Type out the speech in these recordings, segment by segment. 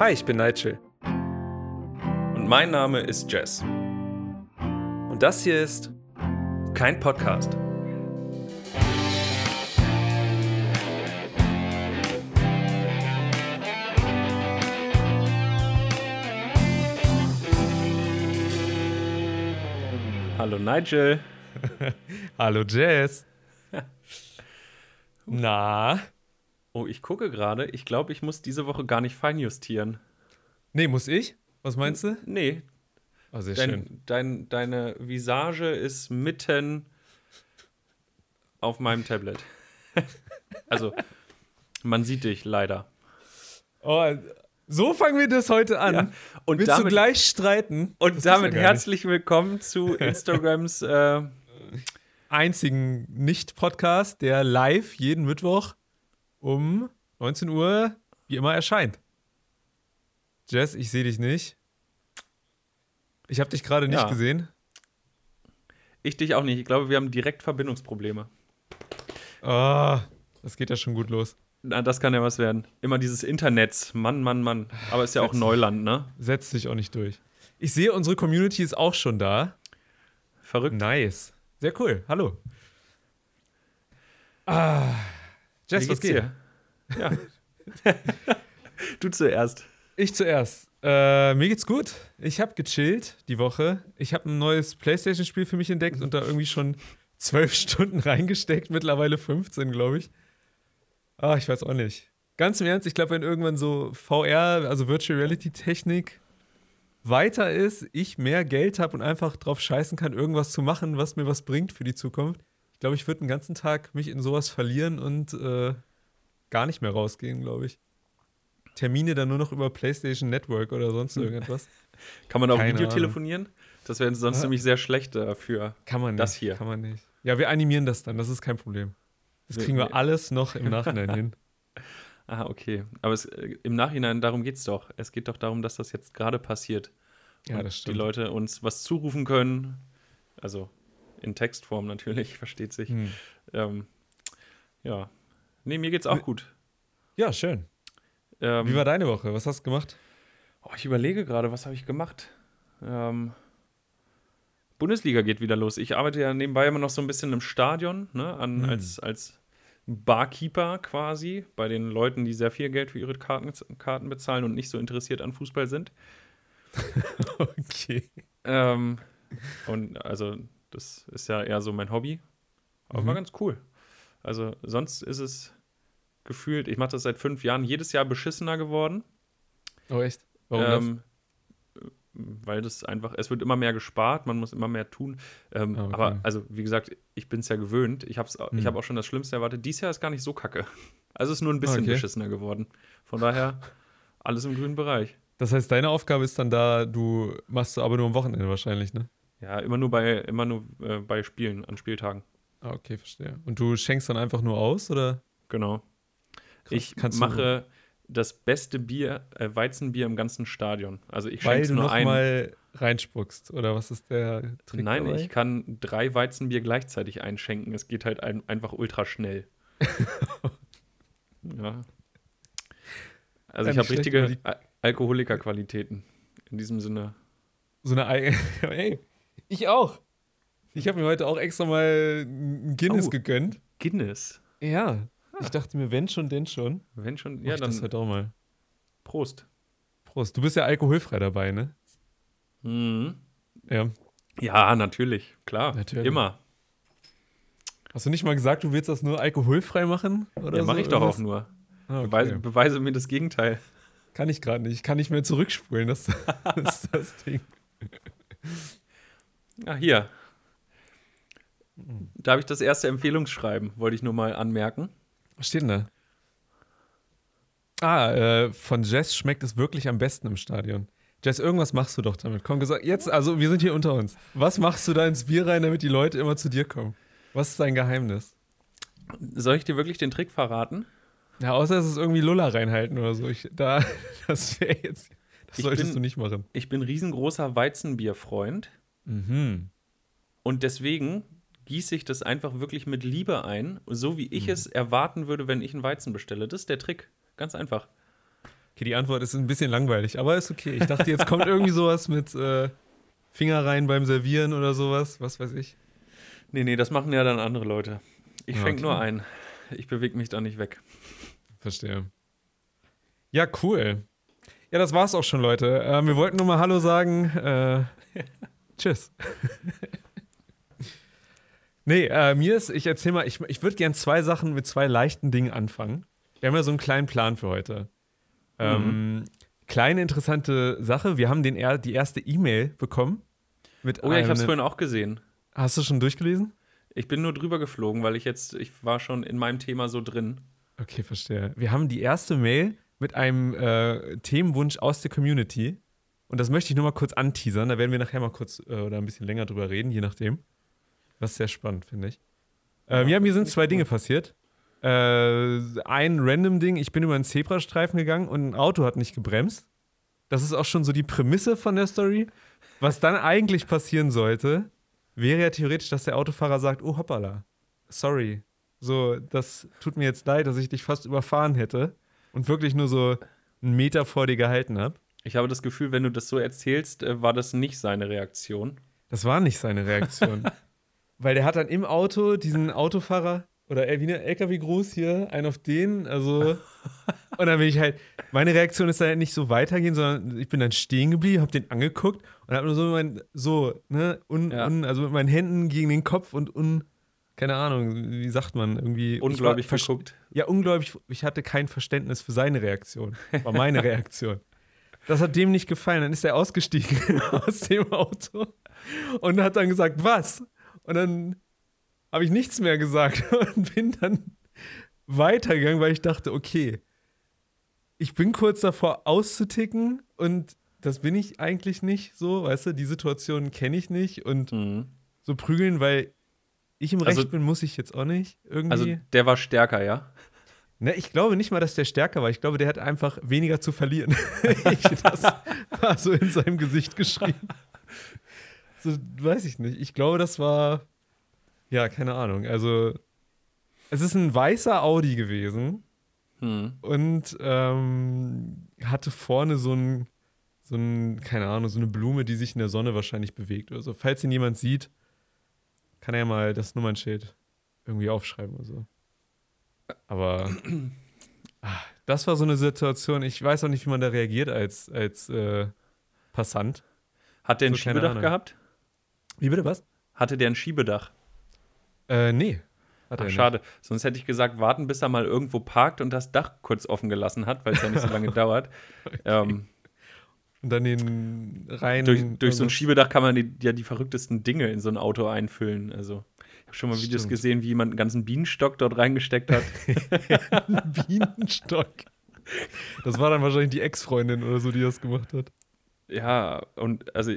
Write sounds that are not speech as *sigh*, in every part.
Hi, ich bin Nigel. Und mein Name ist Jess. Und das hier ist kein Podcast. Hallo Nigel. *laughs* Hallo Jess. *laughs* Na? Oh, ich gucke gerade. Ich glaube, ich muss diese Woche gar nicht feinjustieren. Nee, muss ich? Was meinst du? Nee. Oh, sehr Dein, schön. dein, deine Visage ist mitten auf meinem Tablet. *laughs* also, man sieht dich leider. Oh, so fangen wir das heute an. Ja, und Willst du damit- gleich streiten? Und Das damit herzlich willkommen zu *laughs* Instagrams. äh, einzigen Nicht-Podcast, der live jeden Mittwoch um 19 Uhr wie immer erscheint. Jess, ich sehe dich nicht. Ich habe dich gerade nicht Ja. gesehen. ich dich auch nicht. Ich glaube, wir haben direkt Verbindungsprobleme. Oh, das geht ja schon gut los. Na, das kann ja was werden. Immer dieses Internet. Mann, Mann, Mann. Aber ist ja auch Neuland, ne? Setzt sich auch nicht durch. Ich sehe, unsere Community ist auch schon da. Verrückt. Nice. Sehr cool. Hallo. Ah. Jess, Wie was geht? dir? Ja. *laughs* du zuerst. Ich zuerst. Äh, mir geht's gut. Ich habe gechillt die Woche. Ich habe ein neues PlayStation-Spiel für mich entdeckt und da irgendwie schon zwölf Stunden reingesteckt. Mittlerweile 15, glaube ich. Ah, ich weiß auch nicht. Ganz im Ernst, ich glaube, wenn irgendwann so VR, also Virtual Reality-Technik, weiter ist, ich mehr Geld habe und einfach drauf scheißen kann, irgendwas zu machen, was mir was bringt für die Zukunft. Ich glaube, ich würde den ganzen Tag mich in sowas verlieren und äh, gar nicht mehr rausgehen, glaube ich. Termine dann nur noch über PlayStation Network oder sonst irgendetwas. *laughs* Kann man auch Video telefonieren? Das wäre sonst Ah. nämlich sehr schlecht dafür. Kann man nicht. Das hier. Kann man nicht. Ja, wir animieren das dann, das ist kein Problem. Das kriegen wir alles noch im *laughs* Nachhinein hin. Ah, okay. Aber es, äh, im Nachhinein, darum geht's doch. Es geht doch darum, dass das jetzt gerade passiert. Ja, Und das Die stimmt. Leute uns was zurufen können. Also in Textform natürlich, *laughs* versteht sich. Hm. Ähm, ja. Nee, mir geht's auch gut. Ja, schön. Ähm, Wie war deine Woche? Was hast du gemacht? Oh, ich überlege gerade, was habe ich gemacht? Ähm, Bundesliga geht wieder los. Ich arbeite ja nebenbei immer noch so ein bisschen im Stadion, ne, an, Hm. als, als Barkeeper quasi, bei den Leuten, die sehr viel Geld für ihre Karten, Karten bezahlen und nicht so interessiert an Fußball sind. *laughs* okay. Ähm, und also, das ist ja eher so mein Hobby. Aber war Mhm. ganz cool. Also, sonst ist es gefühlt, ich mache das seit fünf Jahren, jedes Jahr beschissener geworden. Oh, echt? Warum das? ähm, weil das einfach, es wird immer mehr gespart, man muss immer mehr tun. Ähm, Ah, okay. Aber also, wie gesagt, ich bin es ja gewöhnt. Ich habe Hm. ich hab auch schon das Schlimmste erwartet. Dies Jahr ist gar nicht so kacke. *laughs* Also es ist nur ein bisschen Okay. beschissener geworden. Von daher alles im grünen Bereich. Das heißt, deine Aufgabe ist dann da, du machst aber nur am Wochenende wahrscheinlich, ne? Ja, immer nur bei, immer nur äh, bei Spielen, an Spieltagen. Ah, okay, verstehe. Und du schenkst dann einfach nur aus, oder? Genau. Krass. Ich Kannst du- mache das beste Bier, äh, Weizenbier im ganzen Stadion. Also ich schenke nur noch ein. mal reinspuckst, oder was ist der Trick Nein, dabei? ich kann drei Weizenbier gleichzeitig einschenken. Es geht halt ein, einfach ultra schnell. *laughs* ja. Also Eine ich habe richtige Al Alkoholikerqualitäten. In diesem Sinne. So eine Ei. *laughs* Ey, ich auch. Ich habe mir heute auch extra mal ein Guinness Oh. gegönnt. Guinness. Ja. Ich dachte mir, wenn schon, denn schon. Wenn schon, ja, dann das heute auch mal. Prost. Prost. Du bist ja alkoholfrei dabei, ne? Mhm. Ja. Ja, natürlich. Klar. Natürlich. Immer. Hast du nicht mal gesagt, du willst das nur alkoholfrei machen? Oder Ja, so? mache ich doch auch nur. Ah, okay. Beweise, beweise mir das Gegenteil. Kann ich gerade nicht. Ich kann nicht mehr zurückspulen. Das, *laughs* das ist das Ding. Ah, hier. Da habe ich das erste Empfehlungsschreiben, wollte ich nur mal anmerken. Was steht denn da? Ah, äh, von Jess schmeckt es wirklich am besten im Stadion. Jess, irgendwas machst du doch damit. Komm, gesagt, jetzt, also wir sind hier unter uns. Was machst du da ins Bier rein, damit die Leute immer zu dir kommen? Was ist dein Geheimnis? Soll ich dir wirklich den Trick verraten? Ja, außer es ist irgendwie Lulla reinhalten oder so. Ich, da, *laughs* das wäre jetzt, das Ich solltest bin- du nicht machen. Ich bin riesengroßer Weizenbierfreund Mhm. und deswegen gieße ich das einfach wirklich mit Liebe ein, so wie ich Mhm. es erwarten würde, wenn ich einen Weizen bestelle. Das ist der Trick. Ganz einfach. Okay, die Antwort ist ein bisschen langweilig, aber ist okay. Ich dachte, jetzt kommt irgendwie sowas mit äh, Finger rein beim Servieren oder sowas, was weiß ich. Nee, nee, das machen ja dann andere Leute. Ich Ja, schenke okay. nur ein. Ich bewege mich da nicht weg. Verstehe. Ja, cool. Ja, das war's auch schon, Leute. Ähm, wir wollten nur mal Hallo sagen. Äh, *laughs* tschüss. *laughs* nee, äh, mir ist, ich erzähl mal, ich, ich würde gern zwei Sachen mit zwei leichten Dingen anfangen. Wir haben ja so einen kleinen Plan für heute. Ähm, kleine interessante Sache, wir haben den, er- die erste E-Mail bekommen. Mit Oh ja, ich habe es einem- vorhin auch gesehen. Hast du schon durchgelesen? Ich bin nur drüber geflogen, weil ich jetzt, ich war schon in meinem Thema so drin. Okay, verstehe. Wir haben die erste Mail mit einem äh, Themenwunsch aus der Community. Und das möchte ich nur mal kurz anteasern. Da werden wir nachher mal kurz äh, oder ein bisschen länger drüber reden, je nachdem. Das ist sehr spannend, finde ich. Ähm, ja, mir sind zwei Dinge passiert. Äh, ein random Ding, ich bin über einen Zebrastreifen gegangen und ein Auto hat nicht gebremst. Das ist auch schon so die Prämisse von der Story. Was dann eigentlich passieren sollte, wäre ja theoretisch, dass der Autofahrer sagt, oh hoppala, sorry. So, das tut mir jetzt leid, dass ich dich fast überfahren hätte und wirklich nur so einen Meter vor dir gehalten habe. Ich habe das Gefühl, wenn du das so erzählst, äh, war das nicht seine Reaktion. Das war nicht seine Reaktion. *laughs* Weil der hat dann im Auto diesen Autofahrer oder wie eine LKW-Gruß hier, einen auf den, also. und dann bin ich halt, meine Reaktion ist dann halt nicht so weitergehen, sondern ich bin dann stehen geblieben, hab den angeguckt und hab nur so, mein, so, ne, un, Ja. un, also mit meinen Händen gegen den Kopf und un, keine Ahnung, wie sagt man, irgendwie. Ungläubig geguckt. Ja, ungläubig, ich hatte kein Verständnis für seine Reaktion. War meine *laughs* Reaktion. Das hat dem nicht gefallen. Dann ist er ausgestiegen *laughs* aus dem Auto und hat dann gesagt, was? Und dann habe ich nichts mehr gesagt *laughs* und bin dann weitergegangen, weil ich dachte, okay, ich bin kurz davor auszuticken und das bin ich eigentlich nicht so, weißt du, die Situation kenne ich nicht und Mhm. so prügeln, weil ich im Recht Also- bin, muss ich jetzt auch nicht irgendwie. Also der war stärker, ja? Ne, ich glaube nicht mal, dass der stärker war. Ich glaube, der hat einfach weniger zu verlieren. *laughs* ich, das *laughs* war so in seinem Gesicht geschrieben. So, weiß ich nicht. Ich glaube, das war. Ja, keine Ahnung. Also, es ist ein weißer Audi gewesen Hm. und ähm, hatte vorne so ein, so ein, keine Ahnung, so eine Blume, die sich in der Sonne wahrscheinlich bewegt oder so. Falls ihn jemand sieht, kann er ja mal das Nummernschild irgendwie aufschreiben oder so. Aber *clears throat* ah, das war so eine Situation, ich weiß auch nicht, wie man da reagiert als, als äh, Passant. Hat der ein So, Schiebedach gehabt? Wie bitte was? Hatte der ein Schiebedach? Äh, nee. Ach, er nicht. schade. Sonst hätte ich gesagt, warten, bis er mal irgendwo parkt und das Dach kurz offen gelassen hat, weil es ja nicht so lange *laughs* *laughs* dauert. Ähm, Und dann den rein. durch, durch so ein Schiebedach kann man die, ja die verrücktesten Dinge in so ein Auto einfüllen. Also, ich habe schon mal Videos Stimmt. gesehen, wie jemand einen ganzen Bienenstock dort reingesteckt hat. *laughs* Bienenstock. Das war dann wahrscheinlich die Ex-Freundin oder so, die das gemacht hat. ja, und also,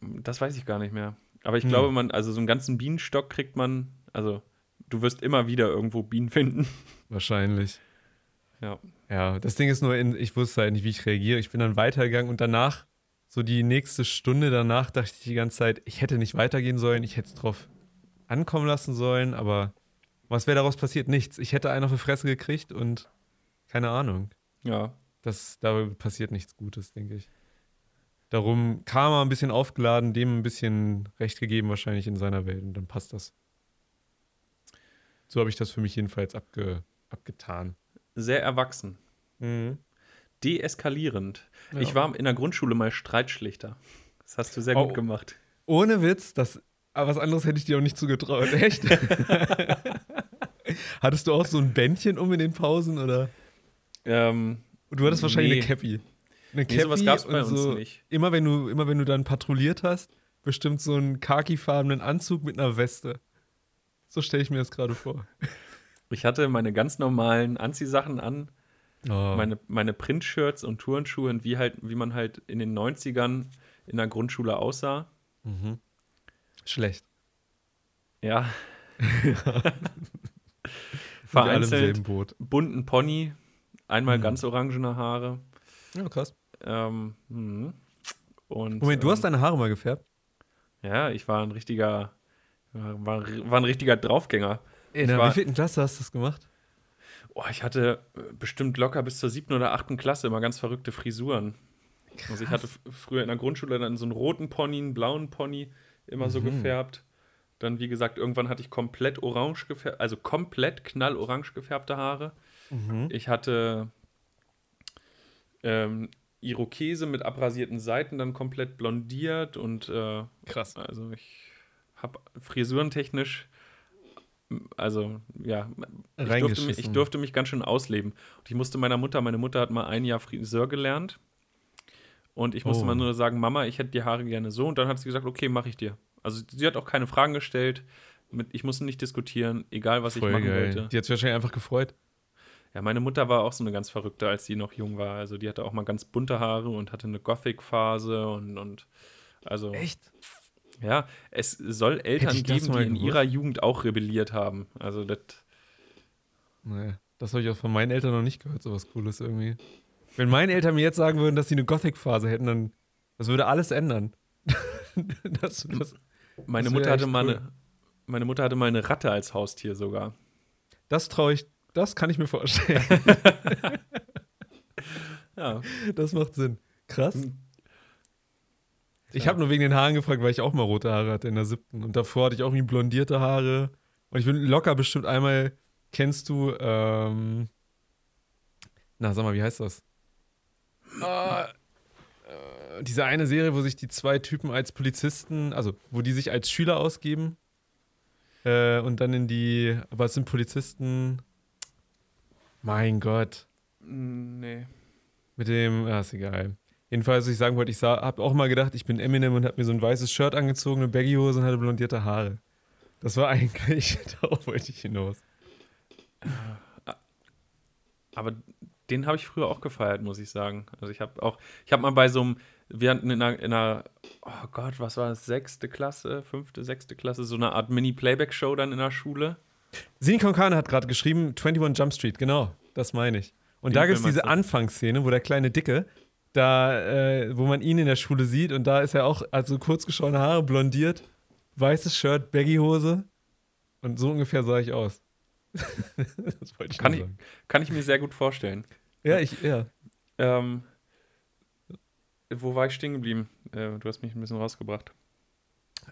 das weiß ich gar nicht mehr. Aber ich Hm. glaube, man, also so einen ganzen Bienenstock kriegt man, also, du wirst immer wieder irgendwo Bienen finden. Wahrscheinlich. Ja. Ja, das Ding ist nur, in, ich wusste halt nicht, wie ich reagiere. Ich bin dann weitergegangen und danach, so die nächste Stunde danach, dachte ich die ganze Zeit, ich hätte nicht weitergehen sollen, ich hätte es drauf ankommen lassen sollen, aber was wäre daraus passiert? Nichts. Ich hätte einen auf die Fresse gekriegt und keine Ahnung. Ja. Das, da passiert nichts Gutes, denke ich. Darum Karma ein bisschen aufgeladen, dem ein bisschen Recht gegeben, wahrscheinlich in seiner Welt und dann passt das. So habe ich das für mich jedenfalls abge, abgetan. Sehr erwachsen. Deeskalierend. Ja. Ich war in der Grundschule mal Streitschlichter. Das hast du sehr Oh. gut gemacht. Ohne Witz, das, aber was anderes hätte ich dir auch nicht zugetraut. *laughs* Echt? Hattest du auch so ein Bändchen um in den Pausen oder? Ähm, Du hattest wahrscheinlich Nee. eine Cappy. Eine nee, sowas gab es bei uns so, nicht. Immer wenn du, immer wenn du dann patrouilliert hast, bestimmt so einen khakifarbenen Anzug mit einer Weste. So stelle ich mir das gerade vor. *laughs* Ich hatte meine ganz normalen Anziehsachen an, Oh. meine, meine Printshirts und Turnschuhe und wie halt, wie man halt in den 90ern in der Grundschule aussah. Mhm. Schlecht. Ja. *laughs* Vereinzelt bunten Pony, einmal Mhm. ganz orangene Haare. Ja, krass. Ähm, mhm. und, Moment, du ähm, hast deine Haare mal gefärbt? Ja, ich war ein richtiger, war, war ein richtiger Draufgänger. In der wievielten Klasse hast du das gemacht? Oh, ich hatte äh, bestimmt locker bis zur siebten oder achten Klasse immer ganz verrückte Frisuren. Krass. Also ich hatte früher in der Grundschule dann so einen roten Pony, einen blauen Pony, immer mhm. so gefärbt. Dann, wie gesagt, irgendwann hatte ich komplett orange gefärbt, also komplett knallorange gefärbte Haare. Mhm. Ich hatte ähm, Irokese mit abrasierten Seiten dann komplett blondiert und äh, krass. Also ich habe frisurentechnisch, also ja, ich durfte, mich, ich durfte mich ganz schön ausleben. Und ich musste meiner Mutter, meine Mutter hat mal ein Jahr Friseur gelernt und ich musste oh. mal nur sagen, Mama, ich hätte die Haare gerne so und dann hat sie gesagt, okay, mache ich dir. Also sie hat auch keine Fragen gestellt. Mit, ich musste nicht diskutieren, egal was Voll ich machen geil. wollte. Die hat sich wahrscheinlich einfach gefreut. Ja, meine Mutter war auch so eine ganz verrückte, als sie noch jung war. Also die hatte auch mal ganz bunte Haare und hatte eine Gothic-Phase und, und also. Echt? Ja, es soll Eltern geben, die in gewusst? ihrer Jugend auch rebelliert haben. Also das. Nee, das habe ich auch von meinen Eltern noch nicht gehört, sowas Cooles irgendwie. Wenn meine Eltern mir jetzt sagen würden, dass sie eine Gothic-Phase hätten, dann das würde alles ändern. *laughs* das, das, meine, das Mutter hatte mal cool. eine, meine Mutter hatte mal eine Ratte als Haustier sogar. Das traue ich, das kann ich mir vorstellen. *laughs* ja. Das macht Sinn. Krass. Hm. Ich habe nur wegen den Haaren gefragt, weil ich auch mal rote Haare hatte in der siebten. Und davor hatte ich auch irgendwie blondierte Haare. Und ich bin locker bestimmt einmal, kennst du, ähm, na, sag mal, wie heißt das? Ah, äh, diese eine Serie, wo sich die zwei Typen als Polizisten, also wo die sich als Schüler ausgeben äh, und dann in die, aber es sind Polizisten. Mein Gott. Nee. Mit dem, ah, ist egal. Jedenfalls, was ich sagen wollte, ich habe auch mal gedacht, ich bin Eminem und habe mir so ein weißes Shirt angezogen, eine Baggy-Hose und hatte blondierte Haare. Das war *laughs* eigentlich, darauf wollte ich hinaus. Aber den habe ich früher auch gefeiert, muss ich sagen. Also ich habe auch, ich habe mal bei so einem, wir hatten in einer, in einer, oh Gott, was war das, sechste Klasse, fünfte, sechste Klasse, so eine Art Mini-Playback-Show dann in der Schule. Sini Konkane hat gerade geschrieben, 21 Jump Street, genau, das meine ich. Und Den da gibt es diese Anfangsszene, wo der kleine Dicke, da, äh, wo man ihn in der Schule sieht und da ist er auch, also kurz geschorene Haare, blondiert, weißes Shirt, Baggy-Hose und so ungefähr sah ich aus. *laughs* das wollte ich kann, ich, kann ich mir sehr gut vorstellen. Ja, ich, ja. Ähm, wo war ich stehen geblieben? Äh, du hast mich ein bisschen rausgebracht.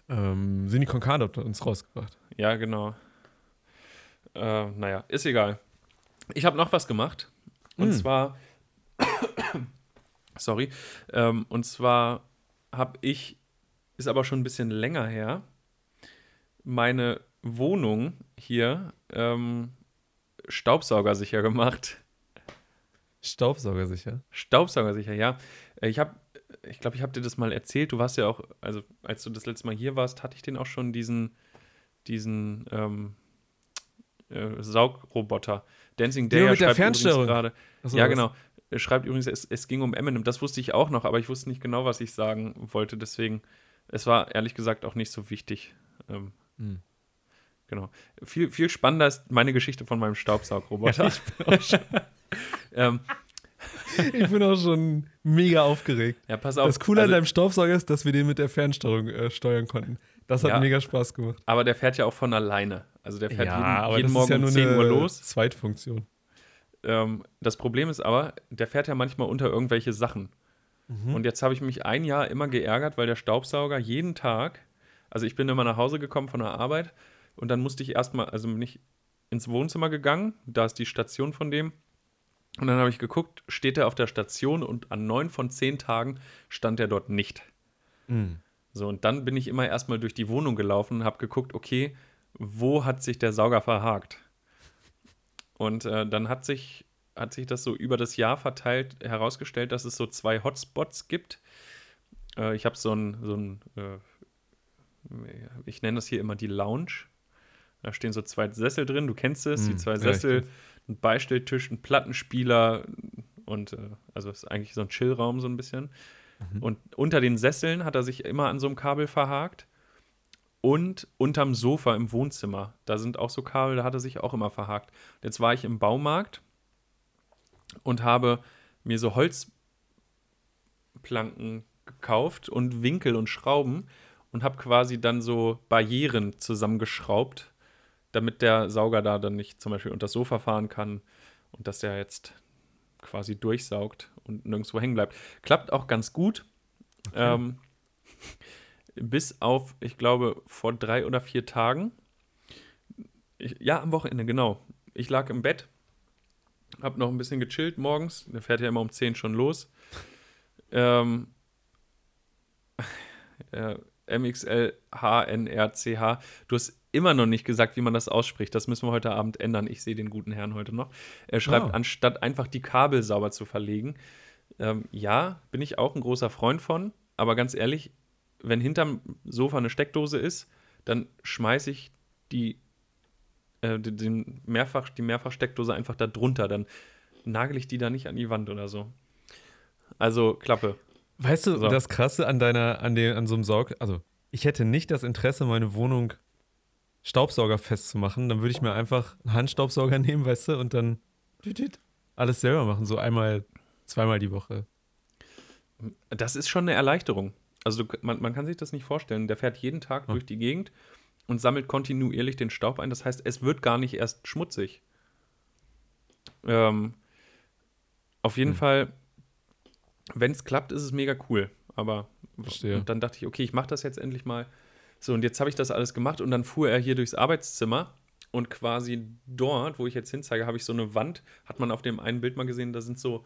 Ähm, Sini Konkade hat uns rausgebracht. Ja, genau. Äh, naja, ist egal. Ich habe noch was gemacht. Und mm. zwar. *coughs* sorry. Ähm, und zwar habe ich, ist aber schon ein bisschen länger her, meine Wohnung hier ähm, staubsaugersicher gemacht. Staubsaugersicher? Staubsaugersicher, ja. Äh, ich habe, ich glaube, ich habe dir das mal erzählt. Du warst ja auch, also als du das letzte Mal hier warst, hatte ich den auch schon diesen, diesen ähm, äh, Saugroboter. Dancing Day mit der Fernsteuerung gerade. Ja, genau. Er schreibt übrigens, es, es ging um Eminem. Das wusste ich auch noch, aber ich wusste nicht genau, was ich sagen wollte. Deswegen, es war ehrlich gesagt auch nicht so wichtig. Ähm, hm. Genau. Viel, viel spannender ist meine Geschichte von meinem Staubsaugroboter. *laughs* Ja, ich, bin *laughs* ähm, *laughs* ich bin auch schon mega aufgeregt. Ja, pass auf. Das Coole also, an deinem Staubsauger ist, dass wir den mit der Fernsteuerung äh, steuern konnten. Das hat ja, mega Spaß gemacht. Aber der fährt ja auch von alleine. Also der fährt ja, jeden, jeden Morgen ja um 10 Uhr los. Zweitfunktion. Ähm, das Problem ist aber, der fährt ja manchmal unter irgendwelche Sachen. Mhm. Und jetzt habe ich mich ein Jahr immer geärgert, weil der Staubsauger jeden Tag, also ich bin immer nach Hause gekommen von der Arbeit und dann musste ich erstmal, also bin ich ins Wohnzimmer gegangen, da ist die Station von dem. Und dann habe ich geguckt, steht er auf der Station und an neun von zehn Tagen stand er dort nicht. Mhm. So, und dann bin ich immer erstmal durch die Wohnung gelaufen und habe geguckt, okay, wo hat sich der Sauger verhakt? Und äh, dann hat sich, hat sich das so über das Jahr verteilt herausgestellt, dass es so zwei Hotspots gibt. Äh, ich habe so ein, so ein äh, ich nenne das hier immer die Lounge. Da stehen so zwei Sessel drin, du kennst es, mm, die hm, zwei Sessel, ja, ein Beistelltisch, ein Plattenspieler und äh, also ist eigentlich so ein Chillraum so ein bisschen. Mhm. Und unter den Sesseln hat er sich immer an so einem Kabel verhakt. Und unterm Sofa im Wohnzimmer, da sind auch so Kabel, da hat er sich auch immer verhakt. Jetzt war ich im Baumarkt und habe mir so Holzplanken gekauft und Winkel und Schrauben und habe quasi dann so Barrieren zusammengeschraubt damit der Sauger da dann nicht zum Beispiel unter das Sofa fahren kann und dass der jetzt quasi durchsaugt und nirgendwo hängen bleibt. Klappt auch ganz gut. Okay. Ähm, bis auf, ich glaube, vor drei oder vier Tagen. Ich, ja, am Wochenende, genau. Ich lag im Bett, hab noch ein bisschen gechillt morgens. Der fährt ja immer um 10 schon los. Ähm, *laughs* äh, MXL HNRCH. Du hast immer noch nicht gesagt, wie man das ausspricht. Das müssen wir heute Abend ändern. Ich sehe den guten Herrn heute noch. Er schreibt, oh. anstatt einfach die Kabel sauber zu verlegen. Ähm, ja, bin ich auch ein großer Freund von. Aber ganz ehrlich, wenn hinterm Sofa eine Steckdose ist, dann schmeiße ich die, äh, den Mehrfach, die Mehrfachsteckdose einfach da drunter. Dann nagel ich die da nicht an die Wand oder so. Also Klappe. Weißt du, so. das Krasse an deiner, an, den, an so einem Saug, also ich hätte nicht das Interesse, meine Wohnung Staubsauger festzumachen. Dann würde ich mir einfach einen Handstaubsauger *laughs* nehmen, weißt du, und dann alles selber machen, so einmal, zweimal die Woche. Das ist schon eine Erleichterung. Also du, man, man, kann sich das nicht vorstellen. Der fährt jeden Tag oh. durch die Gegend und sammelt kontinuierlich den Staub ein. Das heißt, es wird gar nicht erst schmutzig. Ähm, auf jeden hm. Fall wenn es klappt, ist es mega cool. Aber dann dachte ich, okay, ich mache das jetzt endlich mal. So, und jetzt habe ich das alles gemacht und dann fuhr er hier durchs Arbeitszimmer und quasi dort, wo ich jetzt hinzeige, habe ich so eine Wand, hat man auf dem einen Bild mal gesehen, da sind so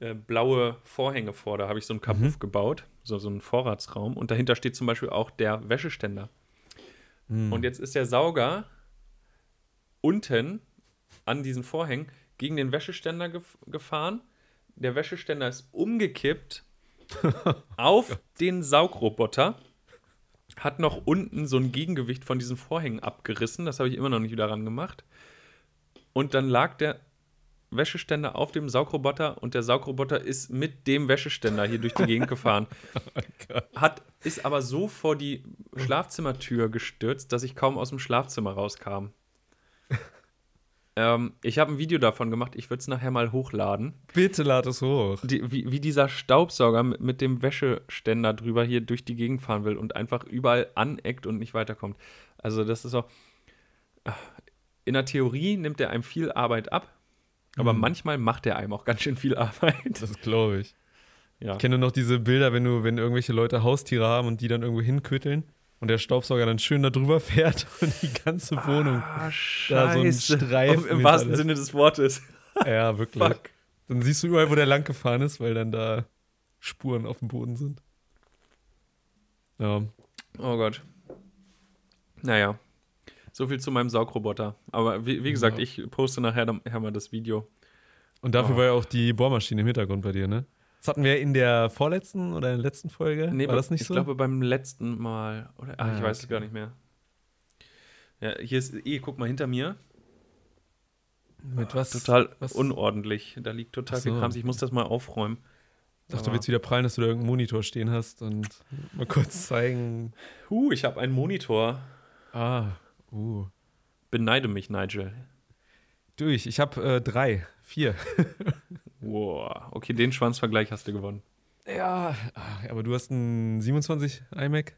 äh, blaue Vorhänge vor, da habe ich so einen Kabuff mhm. gebaut, so, so einen Vorratsraum und dahinter steht zum Beispiel auch der Wäscheständer. Mhm. Und jetzt ist der Sauger unten an diesen Vorhängen gegen den Wäscheständer gef gefahren der Wäscheständer ist umgekippt *laughs* auf den Saugroboter, hat noch unten so ein Gegengewicht von diesen Vorhängen abgerissen. Das habe ich immer noch nicht wieder ran gemacht. Und dann lag der Wäscheständer auf dem Saugroboter und der Saugroboter ist mit dem Wäscheständer hier durch die Gegend *laughs* gefahren. oh hat, ist aber so vor die Schlafzimmertür gestürzt, dass ich kaum aus dem Schlafzimmer rauskam. Ähm, ich habe ein Video davon gemacht, ich würde es nachher mal hochladen. Bitte lad es hoch. Die, wie, wie, dieser Staubsauger mit, mit, dem Wäscheständer drüber hier durch die Gegend fahren will und einfach überall aneckt und nicht weiterkommt. Also, das ist auch. In der Theorie nimmt er einem viel Arbeit ab, aber mhm. manchmal macht er einem auch ganz schön viel *laughs* Arbeit. Das glaube ich. Ja. Ich kenne noch diese Bilder, wenn du, wenn irgendwelche Leute Haustiere haben und die dann irgendwo hinköteln und der Staubsauger dann schön da drüber fährt *laughs* und die ganze Wohnung ah, da so ein Streifen. Im wahrsten Sinne des Wortes. *laughs* Ja, wirklich. Fuck. Dann siehst du überall, wo der lang gefahren ist, weil dann da Spuren auf dem Boden sind. Ja. Oh Gott. Naja. So viel zu meinem Saugroboter. Aber wie, wie gesagt, ja. ich poste nachher, nachher mal das Video. Und dafür oh. war ja auch die Bohrmaschine im Hintergrund bei dir, ne? Das hatten wir in der vorletzten oder in der letzten Folge. Nee, war das nicht ich so? Ich glaube beim letzten Mal. Oder, ach, ah, ich weiß okay. es gar nicht mehr. Ja, hier ist eh, guck mal hinter mir. Mit was? Total was? unordentlich. Da liegt total so. viel Krams. Ich muss das mal aufräumen. Ich dachte, du willst wieder prallen, dass du da irgendeinen Monitor stehen hast und mal kurz zeigen. Huh, ich habe einen Monitor. Ah, uh. Beneide mich, Nigel. Durch, ich habe äh, drei, vier. *laughs* Wow, okay, den Schwanzvergleich hast du gewonnen. Ja, aber du hast einen 27 iMac?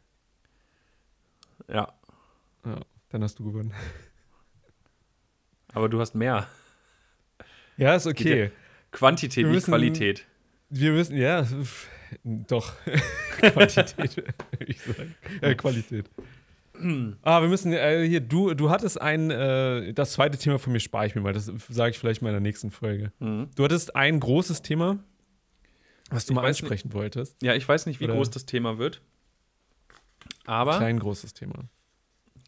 Ja. Ja, dann hast du gewonnen. Aber du hast mehr. Ja, ist okay. Quantität, nicht Qualität. Wir müssen, ja, doch. *laughs* Quantität, würde ich sagen. Äh, Qualität. Ah, wir müssen, äh, hier, du, du hattest ein, äh, das zweite Thema von mir spare ich mir mal, das sage ich vielleicht mal in der nächsten Folge. Mhm. Du hattest ein großes Thema, was du ich mal ansprechen nicht, wolltest. Ja, ich weiß nicht, wie Oder groß das Thema wird. Aber. Klein großes Thema.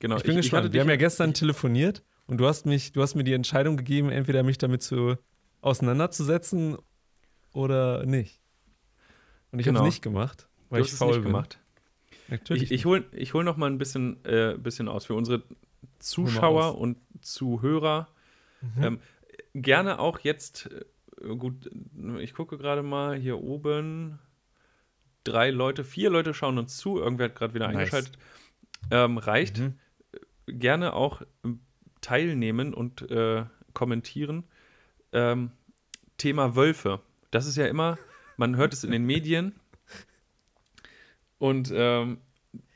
Genau. Ich bin ich, gespannt. Ich wir haben ja gestern telefoniert und du hast mich, du hast mir die Entscheidung gegeben, entweder mich damit zu auseinanderzusetzen oder nicht. Und ich genau. habe es nicht gemacht, weil du ich faul bin. gemacht. Natürlich. Ich, ich hole ich hol noch mal ein bisschen, äh, bisschen aus für unsere Zuschauer und Zuhörer. Mhm. Ähm, gerne auch jetzt, äh, gut, ich gucke gerade mal hier oben. Drei Leute, vier Leute schauen uns zu. Irgendwer hat gerade wieder nice. eingeschaltet. Ähm, reicht. Mhm. Gerne auch teilnehmen und äh, kommentieren. Ähm, Thema Wölfe. Das ist ja immer, man hört es in den Medien, und ähm,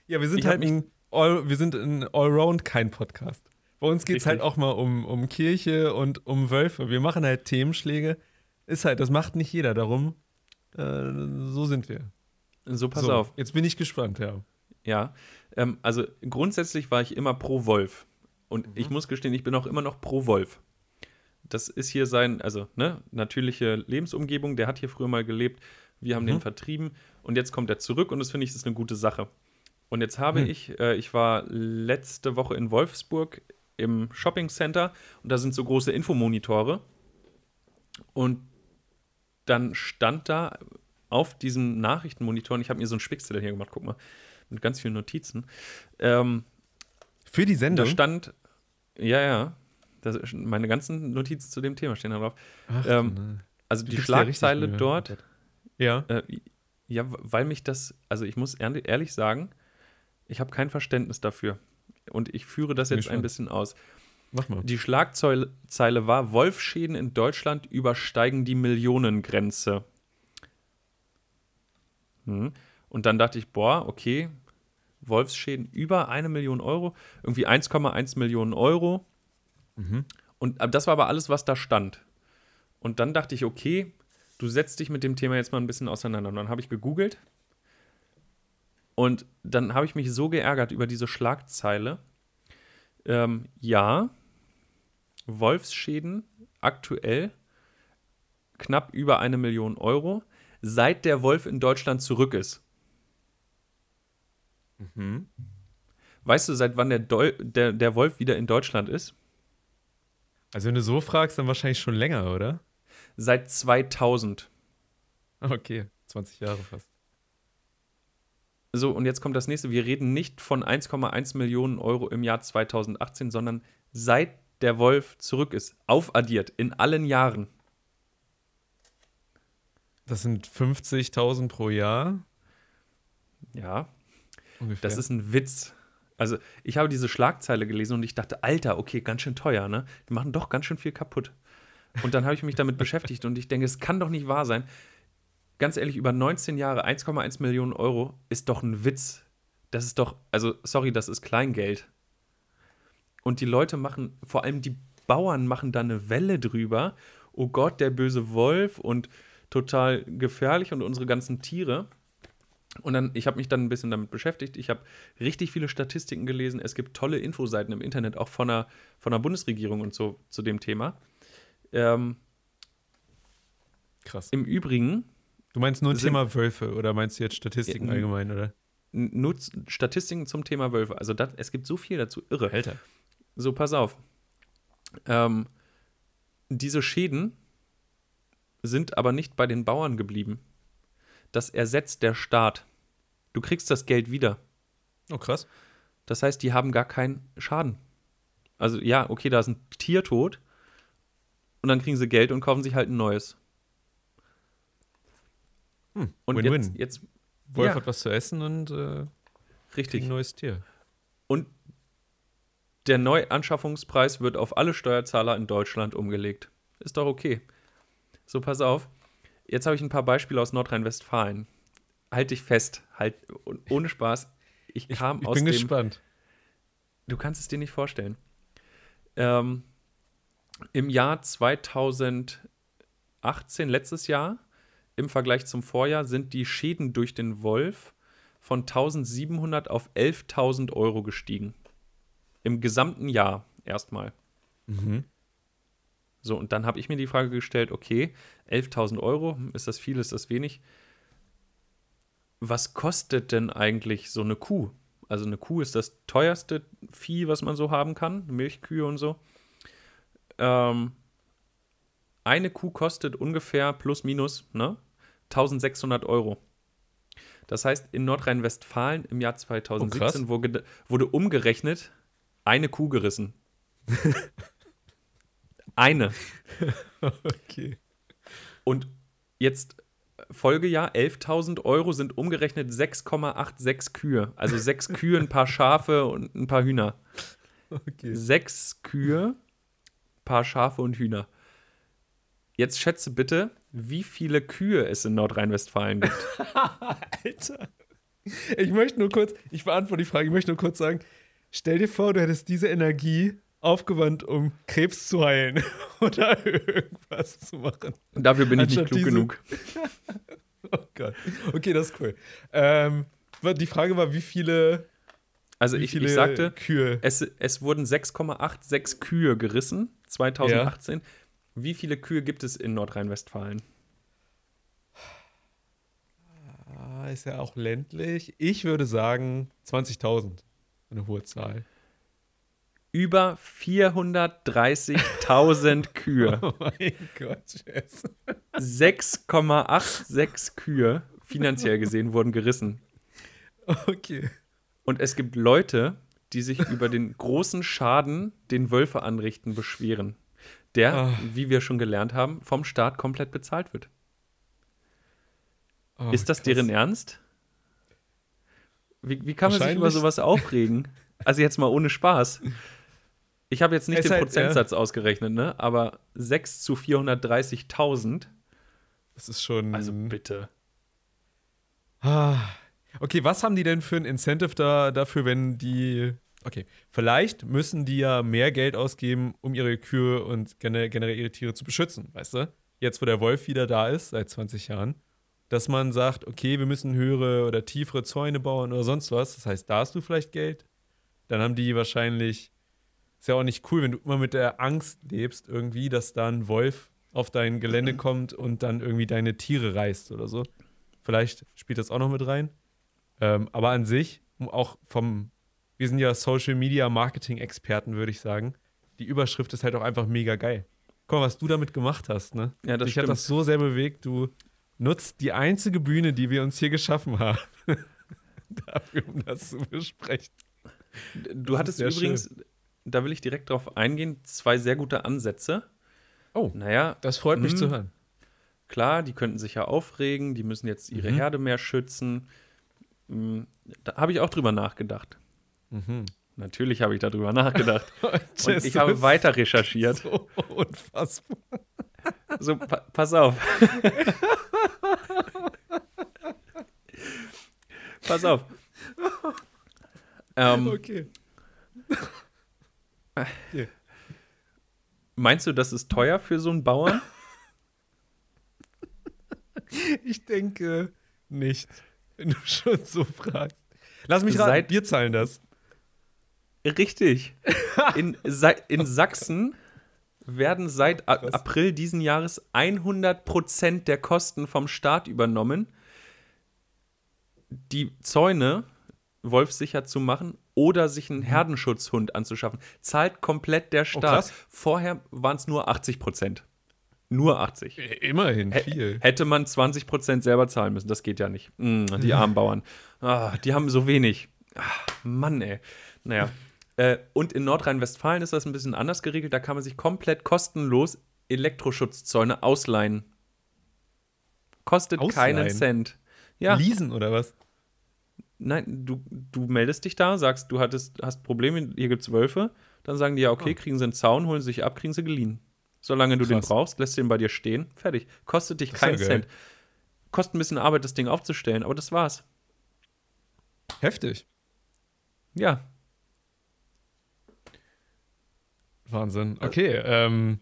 ja, wir sind halt ein All, wir sind ein Allround kein Podcast. Bei uns geht es halt auch mal um, um Kirche und um Wölfe. Wir machen halt Themenschläge. Ist halt, das macht nicht jeder. Darum, äh, so sind wir. So, pass so, auf. Jetzt bin ich gespannt, ja. Ja, ähm, also grundsätzlich war ich immer pro Wolf. Und mhm. ich muss gestehen, ich bin auch immer noch pro Wolf. Das ist hier sein, also, ne, natürliche Lebensumgebung. Der hat hier früher mal gelebt. Wir haben mhm. den vertrieben. Und jetzt kommt er zurück und das finde ich, ist eine gute Sache. Und jetzt habe mhm. ich, äh, ich war letzte Woche in Wolfsburg im Shopping Center und da sind so große Infomonitore. Und dann stand da auf diesem Nachrichtenmonitor, und ich habe mir so einen Spickzettel hier gemacht, guck mal, mit ganz vielen Notizen. Ähm, Für die Sendung? Da stand, ja, ja, das, meine ganzen Notizen zu dem Thema stehen da drauf. Ach, ähm, also die Schlagzeile ja dort. Ja. Äh, ja, weil mich das, also ich muss ehrlich sagen, ich habe kein Verständnis dafür. Und ich führe das jetzt ein bisschen aus. Mach mal. Die Schlagzeile war: Wolfschäden in Deutschland übersteigen die Millionengrenze. Hm. Und dann dachte ich, boah, okay, Wolfsschäden über eine Million Euro, irgendwie 1,1 Millionen Euro. Mhm. Und das war aber alles, was da stand. Und dann dachte ich, okay, du setzt dich mit dem Thema jetzt mal ein bisschen auseinander. Und dann habe ich gegoogelt. Und dann habe ich mich so geärgert über diese Schlagzeile. Ähm, ja, Wolfsschäden aktuell knapp über eine Million Euro, seit der Wolf in Deutschland zurück ist. Mhm. Weißt du, seit wann der, Deu der, der Wolf wieder in Deutschland ist? Also, wenn du so fragst, dann wahrscheinlich schon länger, oder? Seit 2000. Okay, 20 Jahre fast. So, und jetzt kommt das nächste. Wir reden nicht von 1,1 Millionen Euro im Jahr 2018, sondern seit der Wolf zurück ist, aufaddiert in allen Jahren. Das sind 50.000 pro Jahr. Ja. Ungefähr. Das ist ein Witz. Also, ich habe diese Schlagzeile gelesen und ich dachte, Alter, okay, ganz schön teuer, ne? Die machen doch ganz schön viel kaputt. Und dann habe ich mich damit beschäftigt und ich denke, es kann doch nicht wahr sein. Ganz ehrlich, über 19 Jahre 1,1 Millionen Euro ist doch ein Witz. Das ist doch, also, sorry, das ist Kleingeld. Und die Leute machen, vor allem die Bauern machen da eine Welle drüber. Oh Gott, der böse Wolf und total gefährlich und unsere ganzen Tiere. Und dann, ich habe mich dann ein bisschen damit beschäftigt. Ich habe richtig viele Statistiken gelesen. Es gibt tolle Infoseiten im Internet, auch von der, von der Bundesregierung und so zu dem Thema. Ähm, Krass. Im Übrigen. Du meinst nur ein Thema Wölfe oder meinst du jetzt Statistiken allgemein, oder? Nur Statistiken zum Thema Wölfe. Also das, es gibt so viel dazu. Irre. Alter. So, pass auf. Ähm, diese Schäden sind aber nicht bei den Bauern geblieben das ersetzt der Staat. Du kriegst das Geld wieder. Oh, krass. Das heißt, die haben gar keinen Schaden. Also, ja, okay, da ist ein Tier tot. Und dann kriegen sie Geld und kaufen sich halt ein neues. Hm, und win, jetzt, jetzt Wolf ja. hat was zu essen und äh, richtig ein neues Tier. Und der Neuanschaffungspreis wird auf alle Steuerzahler in Deutschland umgelegt. Ist doch okay. So, pass auf. Jetzt habe ich ein paar Beispiele aus Nordrhein-Westfalen. Halt dich fest, halt ohne Spaß. Ich kam ich, ich aus bin dem. gespannt. Du kannst es dir nicht vorstellen. Ähm, Im Jahr 2018, letztes Jahr, im Vergleich zum Vorjahr, sind die Schäden durch den Wolf von 1700 auf 11.000 Euro gestiegen. Im gesamten Jahr erstmal. Mhm. So, und dann habe ich mir die Frage gestellt, okay, 11.000 Euro, ist das viel, ist das wenig? Was kostet denn eigentlich so eine Kuh? Also eine Kuh ist das teuerste Vieh, was man so haben kann, Milchkühe und so. Ähm, eine Kuh kostet ungefähr plus minus ne, 1600 Euro. Das heißt, in Nordrhein-Westfalen im Jahr 2017 oh, wurde, wurde umgerechnet eine Kuh gerissen. *laughs* Eine. okay. Und jetzt Folgejahr 11.000 Euro sind umgerechnet 6,86 Kühe. Also sechs Kühe, ein paar Schafe und ein paar Hühner. Okay. Sechs Kühe, paar Schafe und Hühner. Jetzt schätze bitte, wie viele Kühe es in Nordrhein-Westfalen gibt. *laughs* Alter. Ich möchte nur kurz, ich beantworte die Frage, ich möchte nur kurz sagen, stell dir vor, du hättest diese Energie aufgewandt, um Krebs zu heilen *laughs* oder irgendwas zu machen. Dafür bin ich nicht klug genug. *laughs* oh Gott. Okay, das ist cool. Ähm, die Frage war, wie viele. Also wie ich, viele ich sagte, Kühe. es, es wurden 6,86 Kühe gerissen 2018. Wie viele Kühe gibt es in Nordrhein-Westfalen? Ah, ist ja auch ländlich. Ich würde sagen 20.000. Eine hohe Zahl. Über 430.000 *laughs* Kühe. Oh mein Gott, Jess. 6,86 Kühe, finanziell gesehen, wurden gerissen. Okay. Und es gibt Leute, die sich über den großen Schaden, den Wölfe anrichten, beschweren. Der, Ah. wie wir schon gelernt haben, vom Staat komplett bezahlt wird. Oh, Ist das krass. deren Ernst? Wie, wie kann man sich über sowas aufregen? Also jetzt mal ohne Spaß. Ich habe jetzt nicht Es den halt, Prozentsatz ausgerechnet, ne? Aber 6 zu 430.000. Das ist schon. Also bitte. Ah. Okay, was haben die denn für ein Incentive da, dafür, wenn die. Okay, vielleicht müssen die ja mehr Geld ausgeben, um ihre Kühe und gene- generell ihre Tiere zu beschützen, weißt du? Jetzt, wo der Wolf wieder da ist, seit 20 Jahren, dass man sagt, okay, wir müssen höhere oder tiefere Zäune bauen oder sonst was. Das heißt, da hast du vielleicht Geld. Dann haben die wahrscheinlich. Ist ja auch nicht cool, wenn du immer mit der Angst lebst, irgendwie, dass da ein Wolf auf dein Gelände kommt und dann irgendwie deine Tiere reißt oder so. Vielleicht spielt das auch noch mit rein. Ähm, aber an sich, um auch vom, wir sind ja Social Media Marketing Experten, würde ich sagen. Die Überschrift ist halt auch einfach mega geil. Guck mal, was du damit gemacht hast, ne? Ja, das Dich hat stimmt. das so sehr bewegt. Du nutzt die einzige Bühne, die wir uns hier geschaffen haben, *laughs* dafür, um das zu besprechen. Du Das hattest übrigens, da will ich direkt drauf eingehen, zwei sehr gute Ansätze. Oh, Naja, das freut mich Mhm. zu hören. klar, die könnten sich ja aufregen, die müssen jetzt ihre Mhm. Herde mehr schützen. Mm, Da habe ich auch drüber nachgedacht. Mhm. Natürlich habe ich darüber nachgedacht. *laughs* Und ich habe weiter recherchiert. So unfassbar. So, pa pass auf. *laughs* pass auf. Ähm, Okay. Meinst du, das ist teuer für so einen Bauern? *laughs* Ich denke nicht, wenn du schon so fragst. Lass mich raten, Seit- wir zahlen das. Richtig. *laughs* In, Sa in Sachsen werden seit A. April diesen Jahres 100% der Kosten vom Staat übernommen, die Zäune wolfsicher zu machen oder sich einen Herdenschutzhund anzuschaffen. Zahlt komplett der Staat. krass. Vorher waren es nur 80%. Nur 80. Immerhin Hä- viel. Hätte man 20% selber zahlen müssen, das geht ja nicht. Mm, die armen *laughs* Bauern. Ah, die haben so wenig. Ah, Mann, ey. Naja. Äh, und in Nordrhein-Westfalen ist das ein bisschen anders geregelt. Da kann man sich komplett kostenlos Elektroschutzzäune ausleihen. Kostet keinen Ausleihen? Cent. Ja, Leasen oder was? nein, du, du meldest dich da, sagst, du hattest, hast Probleme, hier gibt's Wölfe. Dann sagen die, ja, okay, Ah. kriegen sie einen Zaun, holen sie sich ab, kriegen sie geliehen. Solange du den Krass. brauchst, lässt du den bei dir stehen, fertig. Kostet dich Das ja keinen. Cent. Kostet ein bisschen Arbeit, das Ding aufzustellen, aber das war's. Heftig. Ja, Wahnsinn. Okay, ähm,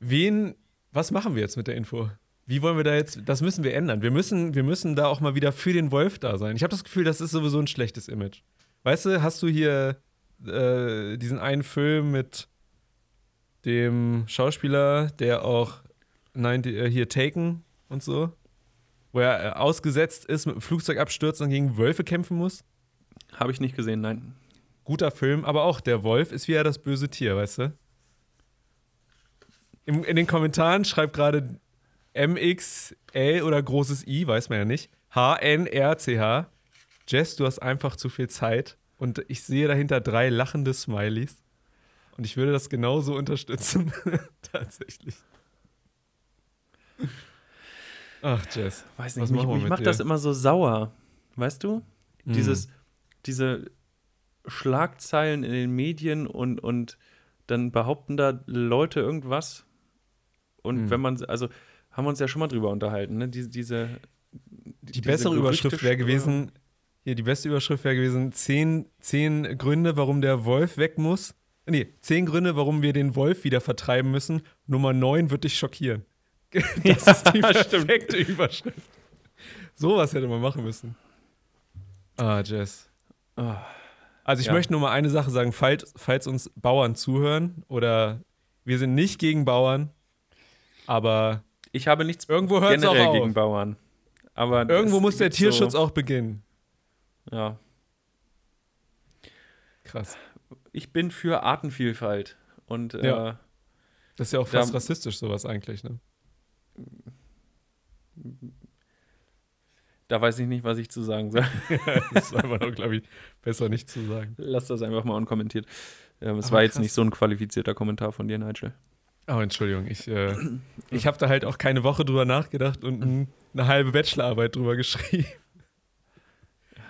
wen, was machen wir jetzt mit der Info? Wie wollen wir da jetzt, das müssen wir ändern. Wir müssen, wir müssen da auch mal wieder für den Wolf da sein. Ich habe das Gefühl, das ist sowieso ein schlechtes Image. Weißt du, hast du hier äh, diesen einen Film mit dem Schauspieler, der auch, nein, die, äh, hier Taken und so, wo er äh, ausgesetzt ist, mit dem Flugzeug abstürzt und gegen Wölfe kämpfen muss? habe ich nicht gesehen, nein. Guter Film, aber auch der Wolf ist wieder das böse Tier, weißt du? Im, in den Kommentaren schreibt gerade MXL oder großes I, weiß man ja nicht. HNRCH. Jess, du hast einfach zu viel Zeit. Und ich sehe dahinter drei lachende Smileys. Und ich würde das genauso unterstützen. *laughs* Tatsächlich. Ach, Jess. Weiß Was nicht, mich, wir mich mit macht dir? das immer so sauer. Weißt du? Hm. Dieses, diese Schlagzeilen in den Medien und, und dann behaupten da Leute irgendwas. Und Hm. wenn man, also haben wir uns ja schon mal drüber unterhalten, ne? Diese, diese Die bessere Überschrift wäre gewesen, hier die beste Überschrift wäre gewesen, zehn, zehn Gründe, warum der Wolf weg muss Nee, zehn Gründe, warum wir den Wolf wieder vertreiben müssen. Nummer neun wird dich schockieren. *laughs* Das ja, ist die perfekte stimmt. Überschrift. Sowas hätte man machen müssen. Ah, Jess. Oh. Also ich ja. möchte nur mal eine Sache sagen, falls, falls uns Bauern zuhören oder wir sind nicht gegen Bauern, aber ich habe nichts irgendwo generell auch gegen Bauern. Aber irgendwo muss der Tierschutz so auch beginnen. Ja. Krass. Ich bin für Artenvielfalt und ja. Äh, das ist ja auch fast da, rassistisch sowas eigentlich, ne? Da weiß ich nicht, was ich zu sagen soll. *laughs* das ist einfach nur, glaube ich, besser nicht zu sagen. Lass das einfach mal unkommentiert. Ähm, es war jetzt nicht so ein qualifizierter Kommentar von dir, Nigel. Oh, Entschuldigung. Ich, äh, *clears throat* ich habe da halt auch keine Woche drüber nachgedacht und ein, eine halbe Bachelorarbeit drüber geschrieben.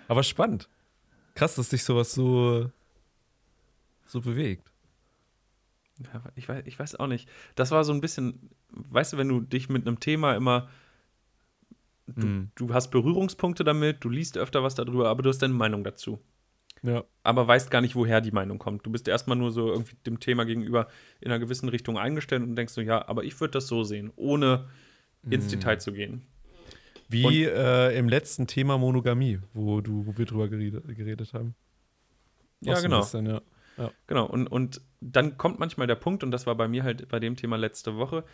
Aber spannend. Krass, dass dich sowas so, so bewegt. Ja, ich, weiß, ich weiß auch nicht. Das war so ein bisschen, weißt du, wenn du dich mit einem Thema immer Du, mhm. du, hast Berührungspunkte damit, du liest öfter was darüber, aber du hast deine Meinung dazu. Ja. Aber weißt gar nicht, woher die Meinung kommt. Du bist erstmal nur so irgendwie dem Thema gegenüber in einer gewissen Richtung eingestellt und denkst so, ja, aber ich würde das so sehen, ohne ins mhm. Detail zu gehen. Wie äh, im letzten Thema Monogamie, wo, du, wo wir drüber geredet, geredet haben. Ja, genau. Bisschen, ja. ja. Genau, und, und dann kommt manchmal der Punkt, und das war bei mir halt bei dem Thema letzte Woche,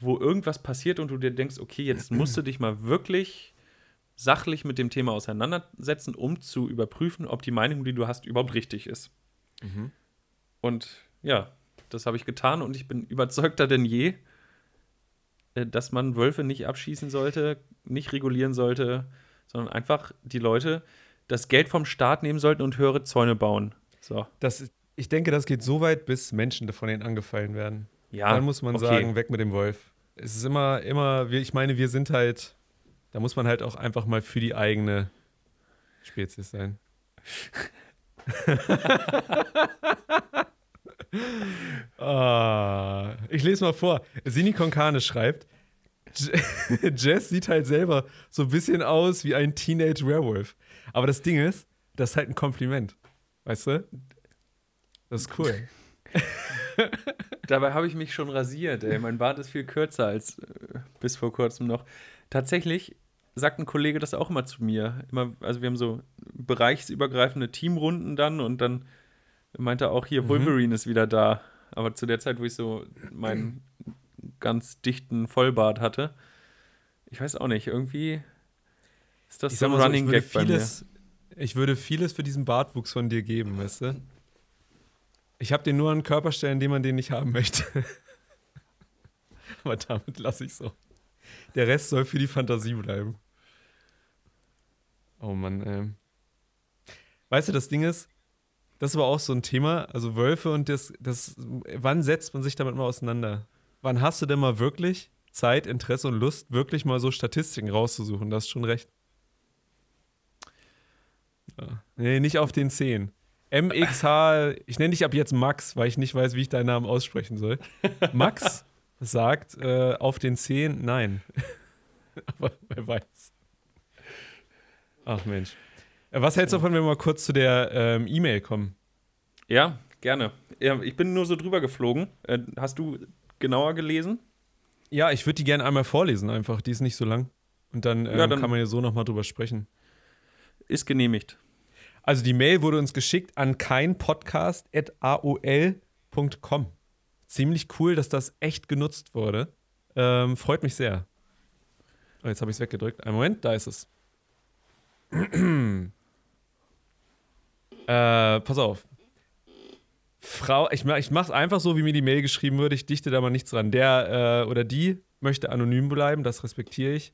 wo irgendwas passiert und du dir denkst, okay, jetzt musst du dich mal wirklich sachlich mit dem Thema auseinandersetzen, um zu überprüfen, ob die Meinung, die du hast, überhaupt richtig ist. Mhm. Und ja, das habe ich getan und ich bin überzeugter denn je, äh, dass man Wölfe nicht abschießen sollte, nicht regulieren sollte, sondern einfach die Leute das Geld vom Staat nehmen sollten und höhere Zäune bauen. So. Das, ich denke, das geht so weit, bis Menschen von denen angefallen werden. Ja, Dann muss man okay. sagen, weg mit dem Wolf. Es ist immer, immer, ich meine, wir sind halt, da muss man halt auch einfach mal für die eigene Spezies sein. *laughs* ah, ich lese mal vor. Sini Konkane schreibt, *laughs* Jess sieht halt selber so ein bisschen aus wie ein Teenage Werewolf. Aber das Ding ist, das ist halt ein Kompliment. Weißt du? Das ist cool. *laughs* Dabei habe ich mich schon rasiert, ey. Mein Bart ist viel kürzer als äh, bis vor kurzem noch. Tatsächlich sagt ein Kollege das auch immer zu mir. Immer, also wir haben so bereichsübergreifende Teamrunden dann und dann meinte er auch hier, mhm. Wolverine ist wieder da. Aber zu der Zeit, wo ich so meinen ganz dichten Vollbart hatte, ich weiß auch nicht, irgendwie ist das ich so ein Running so, Gag vieles, bei mir. Ich würde vieles für diesen Bartwuchs von dir geben, weißt du? Ich habe den nur an Körperstellen, denen man den nicht haben möchte. *laughs* Aber damit lasse ich so. Der Rest soll für die Fantasie bleiben. Oh Mann, ey. Weißt du, das Ding ist, das war auch so ein Thema, also Wölfe und das, das, wann setzt man sich damit mal auseinander? Wann hast du denn mal wirklich Zeit, Interesse und Lust, wirklich mal so Statistiken rauszusuchen? Das ist schon recht. Ja. Nee, nicht auf den Zehen. MXH, ich nenne dich ab jetzt Max, weil ich nicht weiß, wie ich deinen Namen aussprechen soll. Max *laughs* sagt äh, auf den Zehen nein. *laughs* Aber wer weiß. Ach Mensch. Äh, was hältst du davon, wenn wir mal kurz zu der ähm, E-Mail kommen? Ja, gerne. Ich bin nur so drüber geflogen. Äh, hast du genauer gelesen? Ja, ich würde die gerne einmal vorlesen, einfach. Die ist nicht so lang. Und dann, ähm, ja, dann kann man ja so nochmal drüber sprechen. Ist genehmigt. Also die Mail wurde uns geschickt an keinpodcast.aol.com. Ziemlich cool, dass das echt genutzt wurde. Ähm, freut mich sehr. Oh, jetzt habe ich es weggedrückt. Einen Moment, da ist es. *clears throat* äh, pass auf. Frau, ich, ich mache es einfach so, wie mir die Mail geschrieben wurde. Ich dichte da mal nichts dran. Der äh, oder die möchte anonym bleiben, das respektiere ich.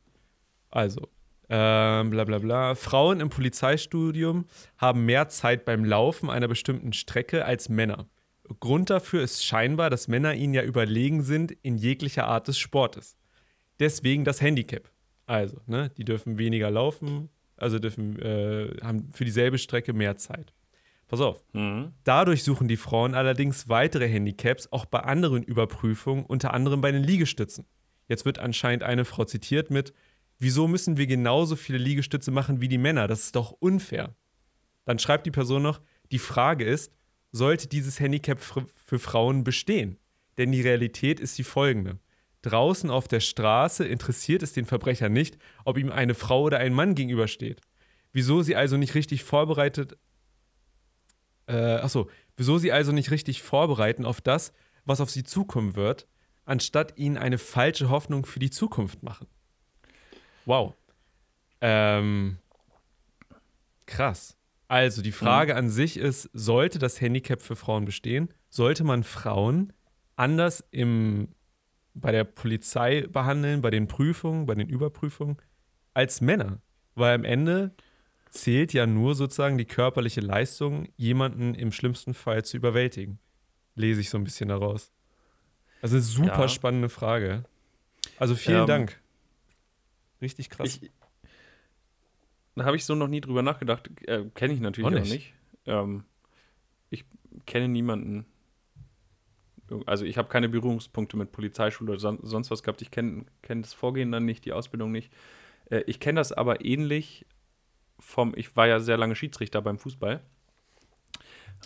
Also, ähm, bla bla bla. Frauen im Polizeistudium haben mehr Zeit beim Laufen einer bestimmten Strecke als Männer. Grund dafür ist scheinbar, dass Männer ihnen ja überlegen sind in jeglicher Art des Sportes. Deswegen das Handicap. Also, ne, die dürfen weniger laufen, also dürfen, äh, haben für dieselbe Strecke mehr Zeit. Pass auf. Mhm. Dadurch suchen die Frauen allerdings weitere Handicaps auch bei anderen Überprüfungen, unter anderem bei den Liegestützen. Jetzt wird anscheinend eine Frau zitiert mit, wieso müssen wir genauso viele Liegestütze machen wie die Männer? Das ist doch unfair. Dann schreibt die Person noch, die Frage ist, sollte dieses Handicap für Frauen bestehen? Denn die Realität ist die folgende. Draußen auf der Straße interessiert es den Verbrecher nicht, ob ihm eine Frau oder ein Mann gegenübersteht. Wieso sie also nicht richtig vorbereitet. Äh, achso, wieso sie also nicht richtig vorbereiten auf das, was auf sie zukommen wird, anstatt ihnen eine falsche Hoffnung für die Zukunft machen. Wow. Ähm, krass. Also die Frage mhm. an sich ist, sollte das Handicap für Frauen bestehen? Sollte man Frauen anders im, bei der Polizei behandeln, bei den Prüfungen, bei den Überprüfungen als Männer? Weil am Ende zählt ja nur sozusagen die körperliche Leistung, jemanden im schlimmsten Fall zu überwältigen. Lese ich so ein bisschen daraus. Also eine super ja. spannende Frage. Also vielen ähm, Dank. Richtig krass. Ich, da habe ich so noch nie drüber nachgedacht. Äh, kenne ich natürlich auch nicht. Auch nicht. Ähm, ich kenne niemanden. Also ich habe keine Berührungspunkte mit Polizeischule oder son sonst was gehabt. Ich kenne kenn das Vorgehen dann nicht, die Ausbildung nicht. Äh, ich kenne das aber ähnlich vom, ich war ja sehr lange Schiedsrichter beim Fußball.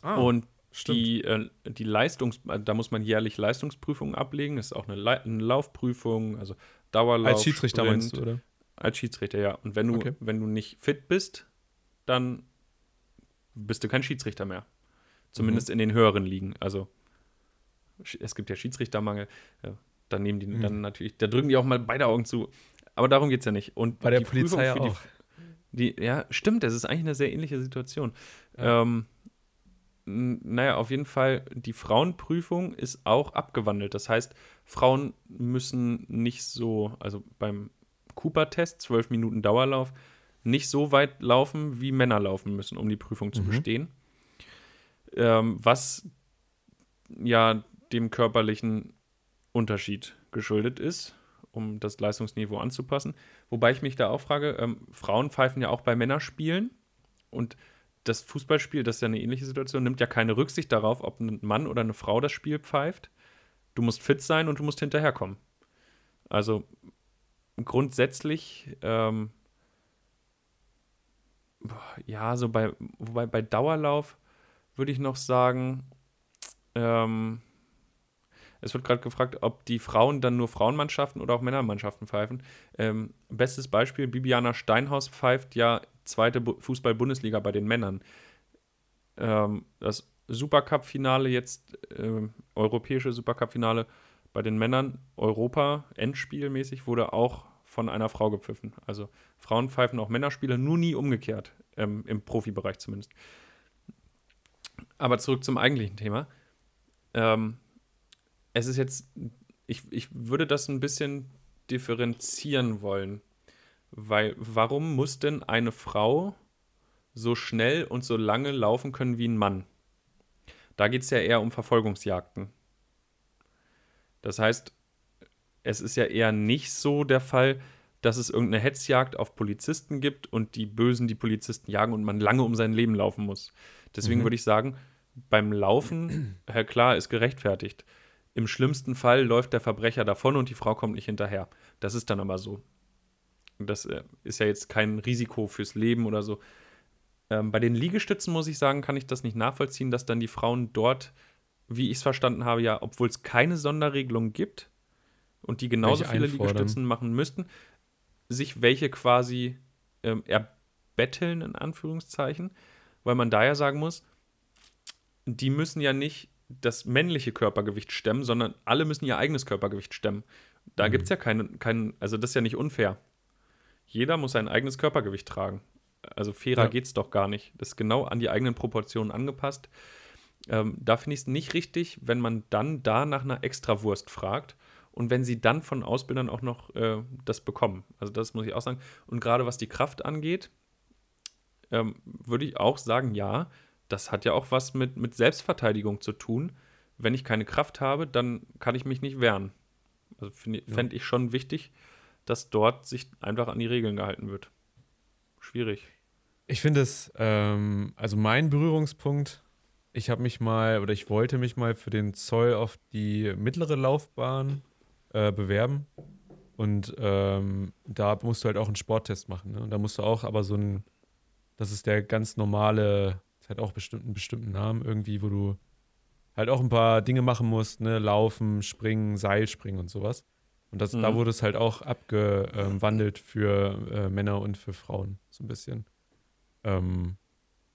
Ah, und die, äh, die Leistungs, da muss man jährlich Leistungsprüfungen ablegen. Das ist auch eine, Le eine Laufprüfung, also Dauerlauf. Als Schiedsrichter Sprint. meinst du, oder? Als Schiedsrichter, ja. Und wenn du, okay. wenn du nicht fit bist, dann bist du kein Schiedsrichter mehr. Zumindest mhm. in den höheren Ligen. Also es gibt ja Schiedsrichtermangel. Ja, dann nehmen die mhm. dann natürlich, da drücken die auch mal beide Augen zu. Aber darum geht es ja nicht. Und bei der Polizei auch. Die, ja, stimmt, das ist eigentlich eine sehr ähnliche Situation. Ja. Ähm, naja, auf jeden Fall, die Frauenprüfung ist auch abgewandelt. Das heißt, Frauen müssen nicht so, also beim Cooper-Test, 12 Minuten Dauerlauf, nicht so weit laufen, wie Männer laufen müssen, um die Prüfung zu mhm. bestehen. Ähm, was ja dem körperlichen Unterschied geschuldet ist um das Leistungsniveau anzupassen. Wobei ich mich da auch frage, ähm, Frauen pfeifen ja auch bei Männerspielen und das Fußballspiel, das ist ja eine ähnliche Situation, nimmt ja keine Rücksicht darauf, ob ein Mann oder eine Frau das Spiel pfeift. Du musst fit sein und du musst hinterherkommen. Also grundsätzlich, ähm, ja, so bei, wobei bei Dauerlauf würde ich noch sagen, ähm, es wird gerade gefragt, ob die Frauen dann nur Frauenmannschaften oder auch Männermannschaften pfeifen. Ähm, bestes Beispiel: Bibiana Steinhaus pfeift ja zweite Fußball-Bundesliga bei den Männern. Ähm, das Supercup-Finale jetzt, äh, europäische Supercup-Finale bei den Männern, Europa, Endspielmäßig, wurde auch von einer Frau gepfiffen. Also Frauen pfeifen auch Männerspiele, nur nie umgekehrt, ähm, im Profibereich zumindest. Aber zurück zum eigentlichen Thema. Ähm, es ist jetzt, ich, ich würde das ein bisschen differenzieren wollen. Weil, warum muss denn eine Frau so schnell und so lange laufen können wie ein Mann? Da geht es ja eher um Verfolgungsjagden. Das heißt, es ist ja eher nicht so der Fall, dass es irgendeine Hetzjagd auf Polizisten gibt und die Bösen die Polizisten jagen und man lange um sein Leben laufen muss. Deswegen mhm. würde ich sagen, beim Laufen, *clears throat* Herr Klar, ist gerechtfertigt. Im schlimmsten Fall läuft der Verbrecher davon und die Frau kommt nicht hinterher. Das ist dann aber so. Das äh, ist ja jetzt kein Risiko fürs Leben oder so. Ähm, bei den Liegestützen muss ich sagen, kann ich das nicht nachvollziehen, dass dann die Frauen dort, wie ich es verstanden habe, ja, obwohl es keine Sonderregelung gibt und die genauso welche viele einfordern. Liegestützen machen müssten, sich welche quasi ähm, erbetteln, in Anführungszeichen, weil man da ja sagen muss, die müssen ja nicht das männliche Körpergewicht stemmen, sondern alle müssen ihr eigenes Körpergewicht stemmen. Da mhm. gibt es ja keinen, kein, also das ist ja nicht unfair. Jeder muss sein eigenes Körpergewicht tragen. Also fairer ja. geht es doch gar nicht. Das ist genau an die eigenen Proportionen angepasst. Ähm, da finde ich es nicht richtig, wenn man dann da nach einer Extrawurst fragt und wenn sie dann von Ausbildern auch noch äh, das bekommen. Also das muss ich auch sagen. Und gerade was die Kraft angeht, ähm, würde ich auch sagen, ja, das hat ja auch was mit, mit Selbstverteidigung zu tun. Wenn ich keine Kraft habe, dann kann ich mich nicht wehren. Also fände ja. ich schon wichtig, dass dort sich einfach an die Regeln gehalten wird. Schwierig. Ich finde es, ähm, also mein Berührungspunkt, ich habe mich mal oder ich wollte mich mal für den Zoll auf die mittlere Laufbahn äh, bewerben. Und ähm, da musst du halt auch einen Sporttest machen. Ne? Und da musst du auch aber so ein, das ist der ganz normale hat auch bestimmt einen bestimmten Namen irgendwie, wo du halt auch ein paar Dinge machen musst, ne? Laufen, springen, Seilspringen und sowas. Und das, mhm. da wurde es halt auch abgewandelt für äh, Männer und für Frauen, so ein bisschen. Ähm,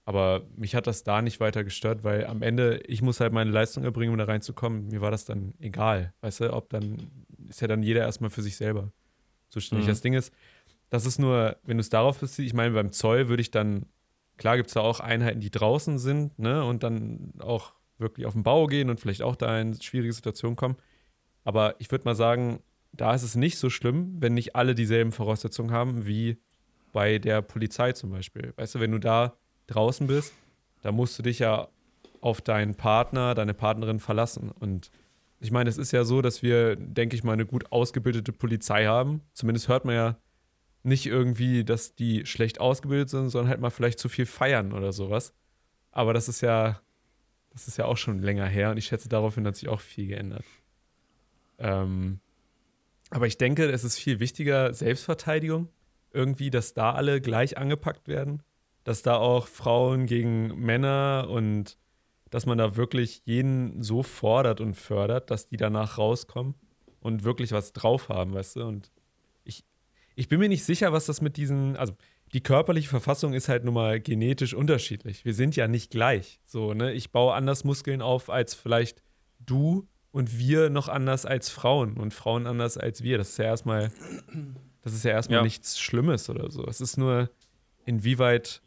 aber mich hat das da nicht weiter gestört, weil am Ende, ich muss halt meine Leistung erbringen, um da reinzukommen. Mir war das dann egal. Weißt du, ob dann, ist ja dann jeder erstmal für sich selber zuständig. Mhm. Das Ding ist, das ist nur, wenn du es darauf beziehst, ich meine, beim Zoll würde ich dann, klar gibt es da auch Einheiten, die draußen sind, ne, und dann auch wirklich auf den Bau gehen und vielleicht auch da in schwierige Situationen kommen. Aber ich würde mal sagen, da ist es nicht so schlimm, wenn nicht alle dieselben Voraussetzungen haben wie bei der Polizei zum Beispiel. Weißt du, wenn du da draußen bist, da musst du dich ja auf deinen Partner, deine Partnerin verlassen. Und ich meine, es ist ja so, dass wir, denke ich mal, eine gut ausgebildete Polizei haben. Zumindest hört man ja nicht irgendwie, dass die schlecht ausgebildet sind, sondern halt mal vielleicht zu viel feiern oder sowas. Aber das ist ja, das ist ja auch schon länger her und ich schätze, daraufhin hat sich auch viel geändert. Ähm, aber ich denke, es ist viel wichtiger, Selbstverteidigung. Irgendwie, dass da alle gleich angepackt werden dass da auch Frauen gegen Männer und dass man da wirklich jeden so fordert und fördert, dass die danach rauskommen und wirklich was drauf haben, weißt du? Und ich, bin mir nicht sicher, was das mit diesen, also die körperliche Verfassung ist halt nun mal genetisch unterschiedlich. Wir sind ja nicht gleich. So, ne? Ich baue anders Muskeln auf als vielleicht du und wir noch anders als Frauen und Frauen anders als wir. Das ist ja erstmal, das ist ja erstmal ja. nichts Schlimmes oder so. Es ist nur, inwieweit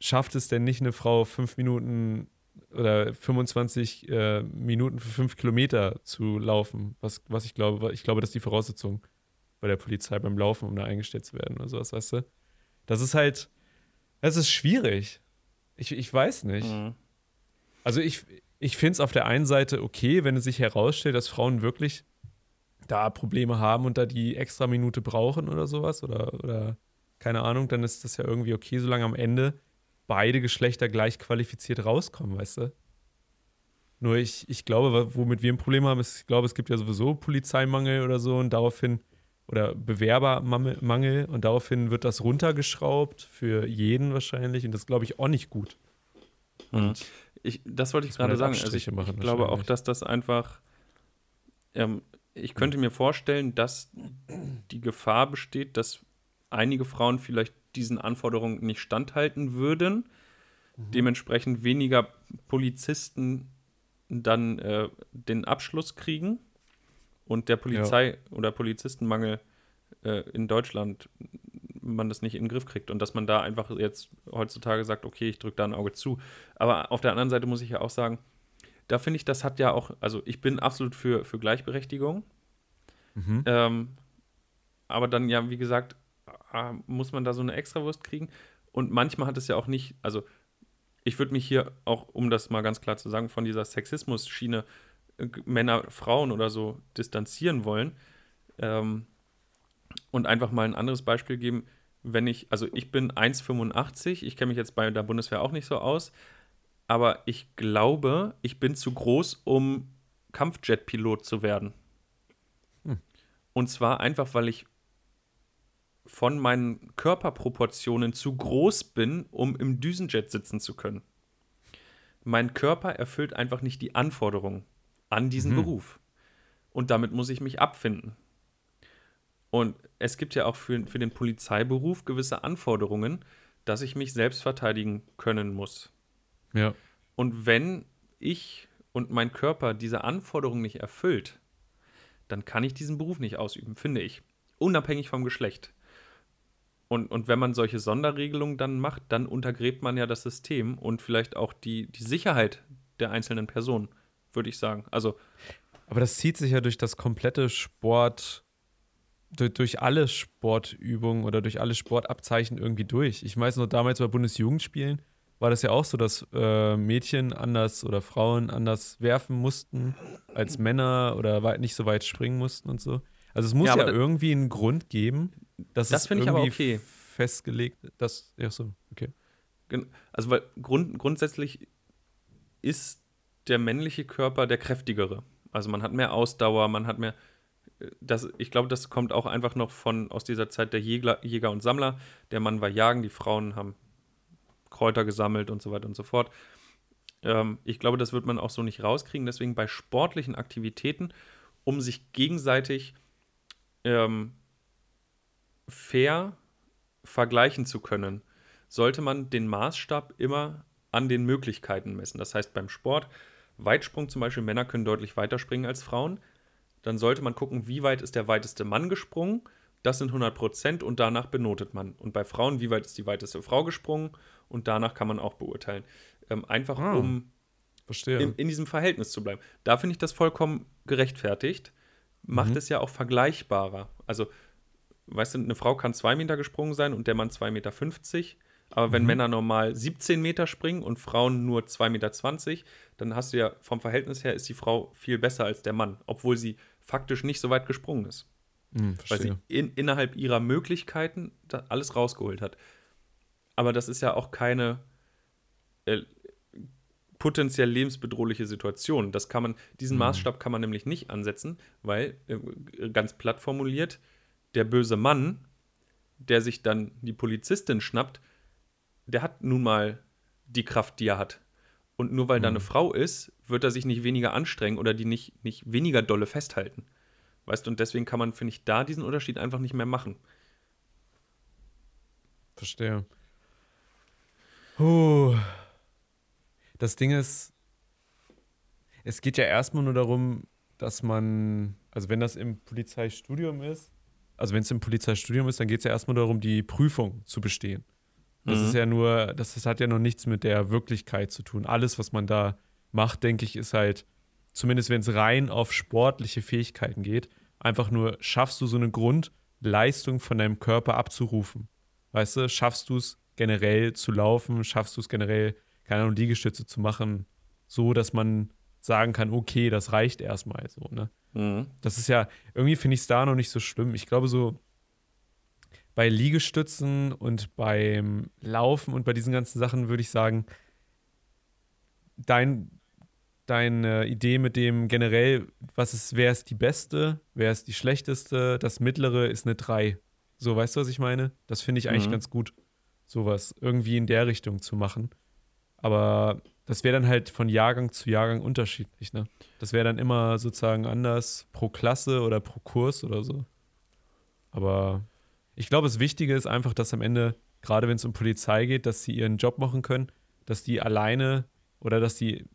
schafft es denn nicht eine Frau fünf Minuten oder 25 äh, Minuten für fünf Kilometer zu laufen? Was, was ich glaube, ich glaube, das ist die Voraussetzung bei der Polizei beim Laufen, um da eingestellt zu werden oder sowas, weißt du? Das ist halt, das ist schwierig. Ich, ich weiß nicht. Mhm. Also ich, ich finde es auf der einen Seite okay, wenn es sich herausstellt, dass Frauen wirklich da Probleme haben und da die extra Minute brauchen oder sowas oder, oder keine Ahnung, dann ist das ja irgendwie okay, solange am Ende beide Geschlechter gleich qualifiziert rauskommen, weißt du? Nur ich, ich glaube, womit wir ein Problem haben, ist, ich glaube, es gibt ja sowieso Polizeimangel oder so und daraufhin, oder Bewerbermangel und daraufhin wird das runtergeschraubt für jeden wahrscheinlich und das glaube ich auch nicht gut. Mhm. Ich, das wollte ich gerade sagen. Also ich, ich glaube auch, dass das einfach, ähm, ich könnte mir vorstellen, dass die Gefahr besteht, dass einige Frauen vielleicht diesen Anforderungen nicht standhalten würden. Mhm. Dementsprechend weniger Polizisten dann äh, den Abschluss kriegen und der Polizei- ja. oder Polizistenmangel äh, in Deutschland man das nicht in den Griff kriegt und dass man da einfach jetzt heutzutage sagt, okay, ich drücke da ein Auge zu. Aber auf der anderen Seite muss ich ja auch sagen, da finde ich, das hat ja auch, also ich bin absolut für, für Gleichberechtigung. Mhm. Ähm, aber dann ja, wie gesagt, ah, muss man da so eine Extrawurst kriegen? Und manchmal hat es ja auch nicht, also ich würde mich hier auch, um das mal ganz klar zu sagen, von dieser Sexismus-Schiene äh, Männer, Frauen oder so distanzieren wollen. Ähm, und einfach mal ein anderes Beispiel geben, wenn ich, also ich bin 1,85, ich kenne mich jetzt bei der Bundeswehr auch nicht so aus, aber ich glaube, ich bin zu groß, um Kampfjet-Pilot zu werden. Hm. Und zwar einfach, weil ich von meinen Körperproportionen zu groß bin, um im Düsenjet sitzen zu können. Mein Körper erfüllt einfach nicht die Anforderungen an diesen mhm. Beruf. Und damit muss ich mich abfinden. Und es gibt ja auch für, für den Polizeiberuf gewisse Anforderungen, dass ich mich selbst verteidigen können muss. Ja. Und wenn ich und mein Körper diese Anforderungen nicht erfüllt, dann kann ich diesen Beruf nicht ausüben, finde ich. Unabhängig vom Geschlecht. Und, und wenn man solche Sonderregelungen dann macht, dann untergräbt man ja das System und vielleicht auch die, die Sicherheit der einzelnen Personen, würde ich sagen. Also. Aber das zieht sich ja durch das komplette Sport, durch, durch alle Sportübungen oder durch alle Sportabzeichen irgendwie durch. Ich weiß noch, damals bei Bundesjugendspielen war das ja auch so, dass äh, Mädchen anders oder Frauen anders werfen mussten als Männer oder nicht so weit springen mussten und so. Also es muss ja, ja irgendwie einen Grund geben, dass das finde ich aber okay. festgelegt, dass ja so, okay. Also weil grund, grundsätzlich ist der männliche Körper der kräftigere. Also man hat mehr Ausdauer, man hat mehr äh, das, ich glaube, das kommt auch einfach noch von aus dieser Zeit der Jäger, Jäger und Sammler. Der Mann war jagen, die Frauen haben Kräuter gesammelt und so weiter und so fort. Ähm, ich glaube, das wird man auch so nicht rauskriegen. Deswegen bei sportlichen Aktivitäten, um sich gegenseitig ähm, fair vergleichen zu können, sollte man den Maßstab immer an den Möglichkeiten messen. Das heißt, beim Sport, Weitsprung zum Beispiel, Männer können deutlich weiter springen als Frauen. Dann sollte man gucken, wie weit ist der weiteste Mann gesprungen. Das sind 100 Prozent und danach benotet man. Und bei Frauen, wie weit ist die weiteste Frau gesprungen und danach kann man auch beurteilen. Ähm, einfach ah, um in, in, diesem Verhältnis zu bleiben. Da finde ich das vollkommen gerechtfertigt. Macht mhm. es ja auch vergleichbarer. Also, weißt du, eine Frau kann zwei Meter gesprungen sein und der Mann 2,50 Meter. Aber wenn mhm. Männer normal 17 Meter springen und Frauen nur 2,20 Meter, dann hast du ja vom Verhältnis her ist die Frau viel besser als der Mann, obwohl sie faktisch nicht so weit gesprungen ist. Mhm, weil sie in, innerhalb ihrer Möglichkeiten alles rausgeholt hat. Aber das ist ja auch keine äh, potenziell lebensbedrohliche Situation. Das kann man, diesen mhm. Maßstab kann man nämlich nicht ansetzen, weil, äh, ganz platt formuliert, der böse Mann, der sich dann die Polizistin schnappt, der hat nun mal die Kraft, die er hat. Und nur weil mhm. da eine Frau ist, wird er sich nicht weniger anstrengen oder die nicht, nicht weniger dolle festhalten. Weißt du, und deswegen kann man, finde ich, da diesen Unterschied einfach nicht mehr machen. Verstehe. Puh. Das Ding ist, es geht ja erstmal nur darum, dass man, also wenn das im Polizeistudium ist, also wenn es im Polizeistudium ist, dann geht es ja erstmal darum, die Prüfung zu bestehen. Das mhm. ist ja nur, das, das hat ja noch nichts mit der Wirklichkeit zu tun. Alles, was man da macht, denke ich, ist halt, zumindest wenn es rein auf sportliche Fähigkeiten geht, einfach nur, schaffst du so eine Grundleistung von deinem Körper abzurufen. Weißt du, schaffst du es generell zu laufen, schaffst du es generell, keine Ahnung, Liegestütze zu machen, so dass man sagen kann, okay, das reicht erstmal so, ne? Mhm. Das ist ja, irgendwie finde ich es da noch nicht so schlimm. Ich glaube, so bei Liegestützen und beim Laufen und bei diesen ganzen Sachen würde ich sagen, dein, deine Idee mit dem generell, was ist, wer ist die beste, wer ist die schlechteste, das mittlere ist eine 3. So, weißt du, was ich meine? Das finde ich eigentlich mhm. ganz gut, sowas irgendwie in der Richtung zu machen. Aber das wäre dann halt von Jahrgang zu Jahrgang unterschiedlich, ne? Das wäre dann immer sozusagen anders pro Klasse oder pro Kurs oder so. Aber ich glaube, das Wichtige ist einfach, dass am Ende, gerade wenn es um Polizei geht, dass sie ihren Job machen können, dass die alleine oder dass die,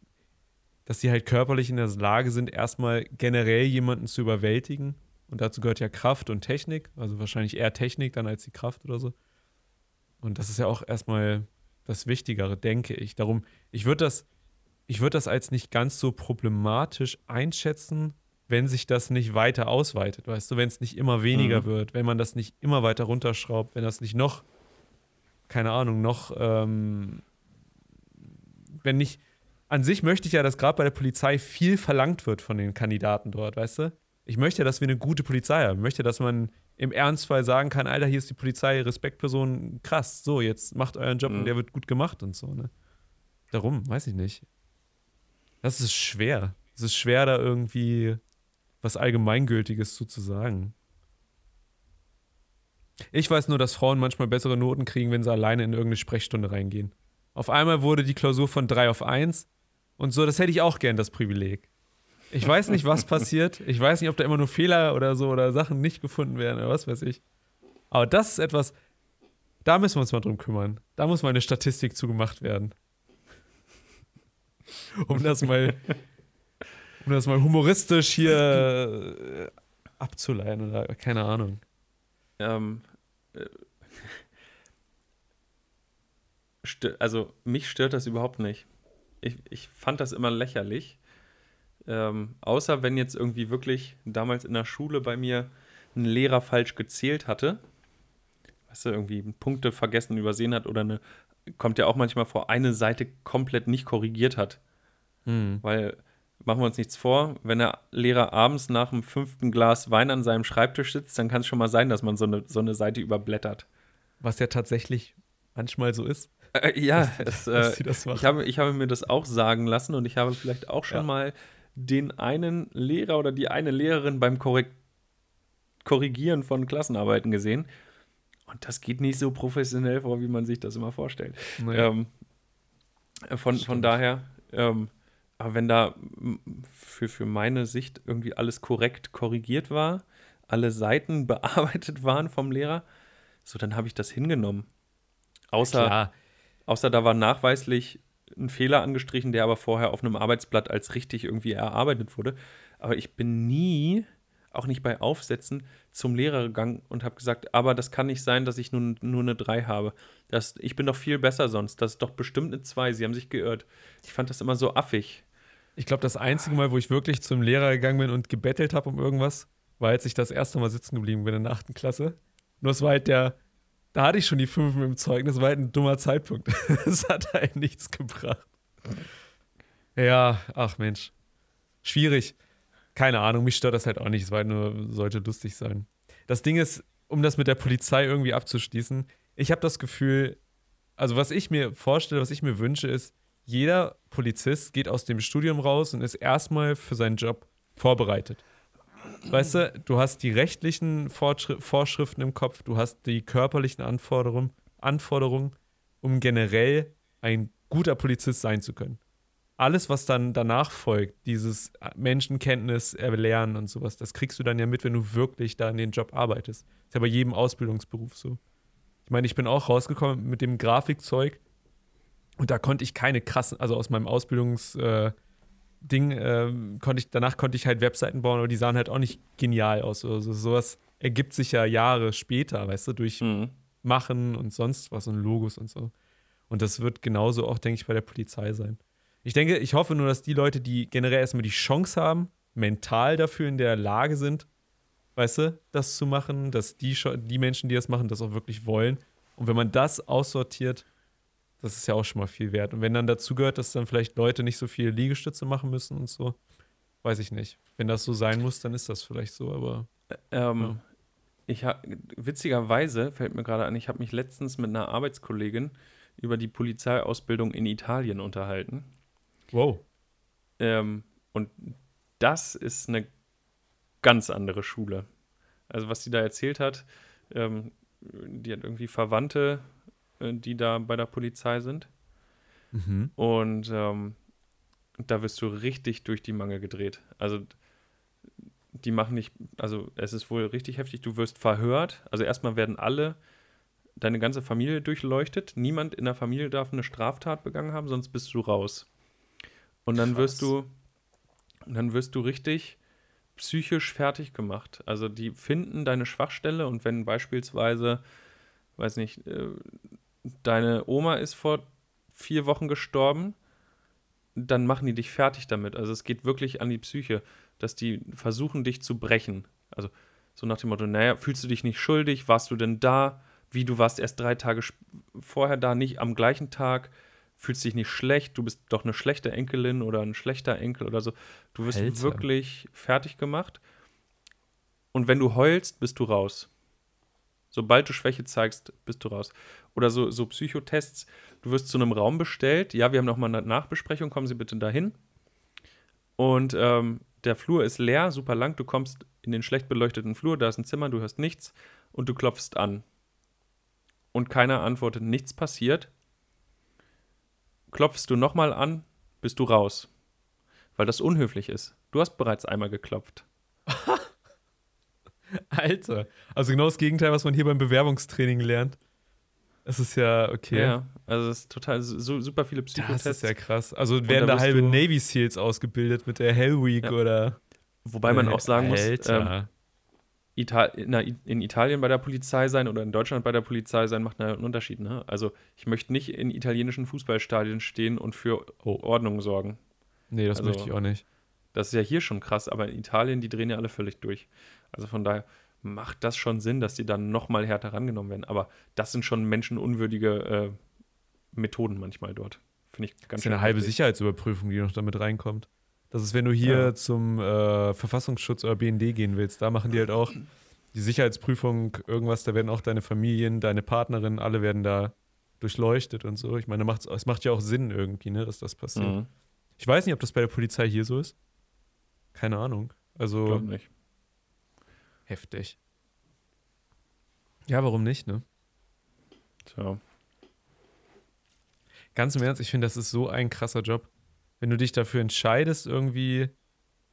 dass die halt körperlich in der Lage sind, erstmal generell jemanden zu überwältigen. Und dazu gehört ja Kraft und Technik, also wahrscheinlich eher Technik dann als die Kraft oder so. Und das ist ja auch erstmal das Wichtigere, denke ich. Darum, ich würde das, ich würde das als nicht ganz so problematisch einschätzen, wenn sich das nicht weiter ausweitet, weißt du, wenn es nicht immer weniger mhm. wird, wenn man das nicht immer weiter runterschraubt, wenn das nicht noch, keine Ahnung, noch, ähm, wenn nicht, an sich möchte ich ja, dass gerade bei der Polizei viel verlangt wird von den Kandidaten dort, weißt du? Ich möchte, dass wir eine gute Polizei haben. Ich möchte, dass man im Ernstfall sagen kann, Alter, hier ist die Polizei, Respektperson, krass, so, jetzt macht euren Job mhm. und der wird gut gemacht und so, ne? Darum, weiß ich nicht. Das ist schwer. Es ist schwer, da irgendwie was Allgemeingültiges zu, zu sagen. Ich weiß nur, dass Frauen manchmal bessere Noten kriegen, wenn sie alleine in irgendeine Sprechstunde reingehen. Auf einmal wurde die Klausur von 3 auf 1 und so, das hätte ich auch gern, das Privileg. Ich weiß nicht, was passiert. Ich weiß nicht, ob da immer nur Fehler oder so oder Sachen nicht gefunden werden oder was weiß ich. Aber das ist etwas, da müssen wir uns mal drum kümmern. Da muss mal eine Statistik zugemacht werden. Um das mal um das mal humoristisch hier äh, abzuleihen oder keine Ahnung. Ähm, äh, also mich stört das überhaupt nicht. Ich, ich fand das immer lächerlich. Ähm, außer wenn jetzt irgendwie wirklich damals in der Schule bei mir ein Lehrer falsch gezählt hatte. Weißt du, irgendwie Punkte vergessen, übersehen hat oder eine, kommt ja auch manchmal vor, eine Seite komplett nicht korrigiert hat. Hm. Weil machen wir uns nichts vor, wenn der Lehrer abends nach dem fünften Glas Wein an seinem Schreibtisch sitzt, dann kann es schon mal sein, dass man so eine, so eine Seite überblättert. Was ja tatsächlich manchmal so ist. Äh, ja, es, *laughs* äh, ich, habe, ich habe mir das auch sagen lassen und ich habe vielleicht auch schon ja. mal den einen Lehrer oder die eine Lehrerin beim Korrekt Korrigieren von Klassenarbeiten gesehen. Und das geht nicht so professionell vor, wie man sich das immer vorstellt. Nee. Ähm, von, von daher, ähm, aber wenn da für, für meine Sicht irgendwie alles korrekt korrigiert war, alle Seiten *laughs* bearbeitet waren vom Lehrer, so dann habe ich das hingenommen. Außer, außer da war nachweislich ein Fehler angestrichen, der aber vorher auf einem Arbeitsblatt als richtig irgendwie erarbeitet wurde. Aber ich bin nie, auch nicht bei Aufsätzen, zum Lehrer gegangen und habe gesagt, aber das kann nicht sein, dass ich nur, nur eine 3 habe. Das, ich bin doch viel besser sonst. Das ist doch bestimmt eine 2. Sie haben sich geirrt. Ich fand das immer so affig. Ich glaube, das einzige Mal, wo ich wirklich zum Lehrer gegangen bin und gebettelt habe um irgendwas, war, als ich das erste Mal sitzen geblieben bin in der 8. Klasse. Nur es war halt der, da hatte ich schon die 5 im Zeugnis, war halt ein dummer Zeitpunkt. *laughs* Es hat halt nichts gebracht. Ja, ach Mensch. Schwierig. Keine Ahnung, mich stört das halt auch nicht. Es war halt nur, sollte lustig sein. Das Ding ist, um das mit der Polizei irgendwie abzuschließen, ich habe das Gefühl, also was ich mir vorstelle, was ich mir wünsche, ist, jeder Polizist geht aus dem Studium raus und ist erstmal für seinen Job vorbereitet. Weißt du, du hast die rechtlichen Vorschriften im Kopf, du hast die körperlichen Anforderungen, Anforderungen, um generell ein guter Polizist sein zu können. Alles, was dann danach folgt, dieses Menschenkenntnis erlernen und sowas, das kriegst du dann ja mit, wenn du wirklich da in den Job arbeitest. Das ist ja bei jedem Ausbildungsberuf so. Ich meine, ich bin auch rausgekommen mit dem Grafikzeug und da konnte ich keine krassen, also aus meinem Ausbildungs- äh, Ding, äh, konnte ich, danach konnte ich halt Webseiten bauen, aber die sahen halt auch nicht genial aus. Also sowas ergibt sich ja Jahre später, weißt du, durch mhm. Machen und sonst was und Logos und so. Und das wird genauso auch, denke ich, bei der Polizei sein. Ich denke, ich hoffe nur, dass die Leute, die generell erstmal die Chance haben, mental dafür in der Lage sind, weißt du, das zu machen, dass die, die Menschen, die das machen, das auch wirklich wollen. Und wenn man das aussortiert, das ist ja auch schon mal viel wert. Und wenn dann dazu gehört, dass dann vielleicht Leute nicht so viele Liegestütze machen müssen und so, weiß ich nicht. Wenn das so sein muss, dann ist das vielleicht so, aber. Ähm, ja. Ich ha, witzigerweise fällt mir gerade an, ich habe mich letztens mit einer Arbeitskollegin über die Polizeiausbildung in Italien unterhalten. Wow. Ähm, und das ist eine ganz andere Schule. Also, was sie da erzählt hat, ähm, die hat irgendwie Verwandte die da bei der Polizei sind. Mhm. Und ähm, da wirst du richtig durch die Mangel gedreht. Also die machen nicht, also es ist wohl richtig heftig, du wirst verhört. Also erstmal werden alle, deine ganze Familie durchleuchtet. Niemand in der Familie darf eine Straftat begangen haben, sonst bist du raus. Und dann Krass. wirst du, dann wirst du richtig psychisch fertig gemacht. Also die finden deine Schwachstelle und wenn beispielsweise, weiß nicht, äh, deine Oma ist vor vier Wochen gestorben, dann machen die dich fertig damit. Also es geht wirklich an die Psyche, dass die versuchen, dich zu brechen. Also so nach dem Motto, naja, fühlst du dich nicht schuldig? Warst du denn da? Wie, du warst erst drei Tage vorher da, nicht am gleichen Tag? Fühlst dich nicht schlecht? Du bist doch eine schlechte Enkelin oder ein schlechter Enkel oder so. Du wirst Alter. wirklich fertig gemacht. Und wenn du heulst, bist du raus. Sobald du Schwäche zeigst, bist du raus. Oder so, so Psychotests, du wirst zu einem Raum bestellt, ja, wir haben nochmal eine Nachbesprechung, kommen Sie bitte dahin. Und ähm, der Flur ist leer, super lang, du kommst in den schlecht beleuchteten Flur, da ist ein Zimmer, du hörst nichts und du klopfst an. Und keiner antwortet, nichts passiert. Klopfst du nochmal an, bist du raus. Weil das unhöflich ist. Du hast bereits einmal geklopft. *laughs* Alter. Also genau das Gegenteil, was man hier beim Bewerbungstraining lernt. Es ist ja okay. Ja, also es ist total so, super viele Psychotests. Das ist ja krass. Also werden da, halbe Navy Seals ausgebildet mit der Hell Week ja. oder. Wobei man auch sagen muss, ähm, Ital in, in, Italien bei der Polizei sein oder in Deutschland bei der Polizei sein macht einen Unterschied. Ne? Also ich möchte nicht in italienischen Fußballstadien stehen und für oh. Ordnung sorgen. Nee, das also, möchte ich auch nicht. Das ist ja hier schon krass, aber in Italien, die drehen ja alle völlig durch. Also von daher macht das schon Sinn, dass die dann nochmal härter rangenommen werden. Aber das sind schon menschenunwürdige äh, Methoden manchmal dort. Finde ich ganz Das ist eine halbe Sicherheitsüberprüfung, die noch damit reinkommt. Das ist, wenn du hier ja. zum äh, Verfassungsschutz oder BND gehen willst, da machen die halt auch die Sicherheitsprüfung, irgendwas, da werden auch deine Familien, deine Partnerin, alle werden da durchleuchtet und so. Ich meine, es macht ja auch Sinn irgendwie, ne, dass das passiert. Mhm. Ich weiß nicht, ob das bei der Polizei hier so ist. Keine Ahnung. Also. Ich glaube nicht. Heftig. Ja, warum nicht, ne? Ja. Ganz im Ernst, ich finde, das ist so ein krasser Job. Wenn du dich dafür entscheidest, irgendwie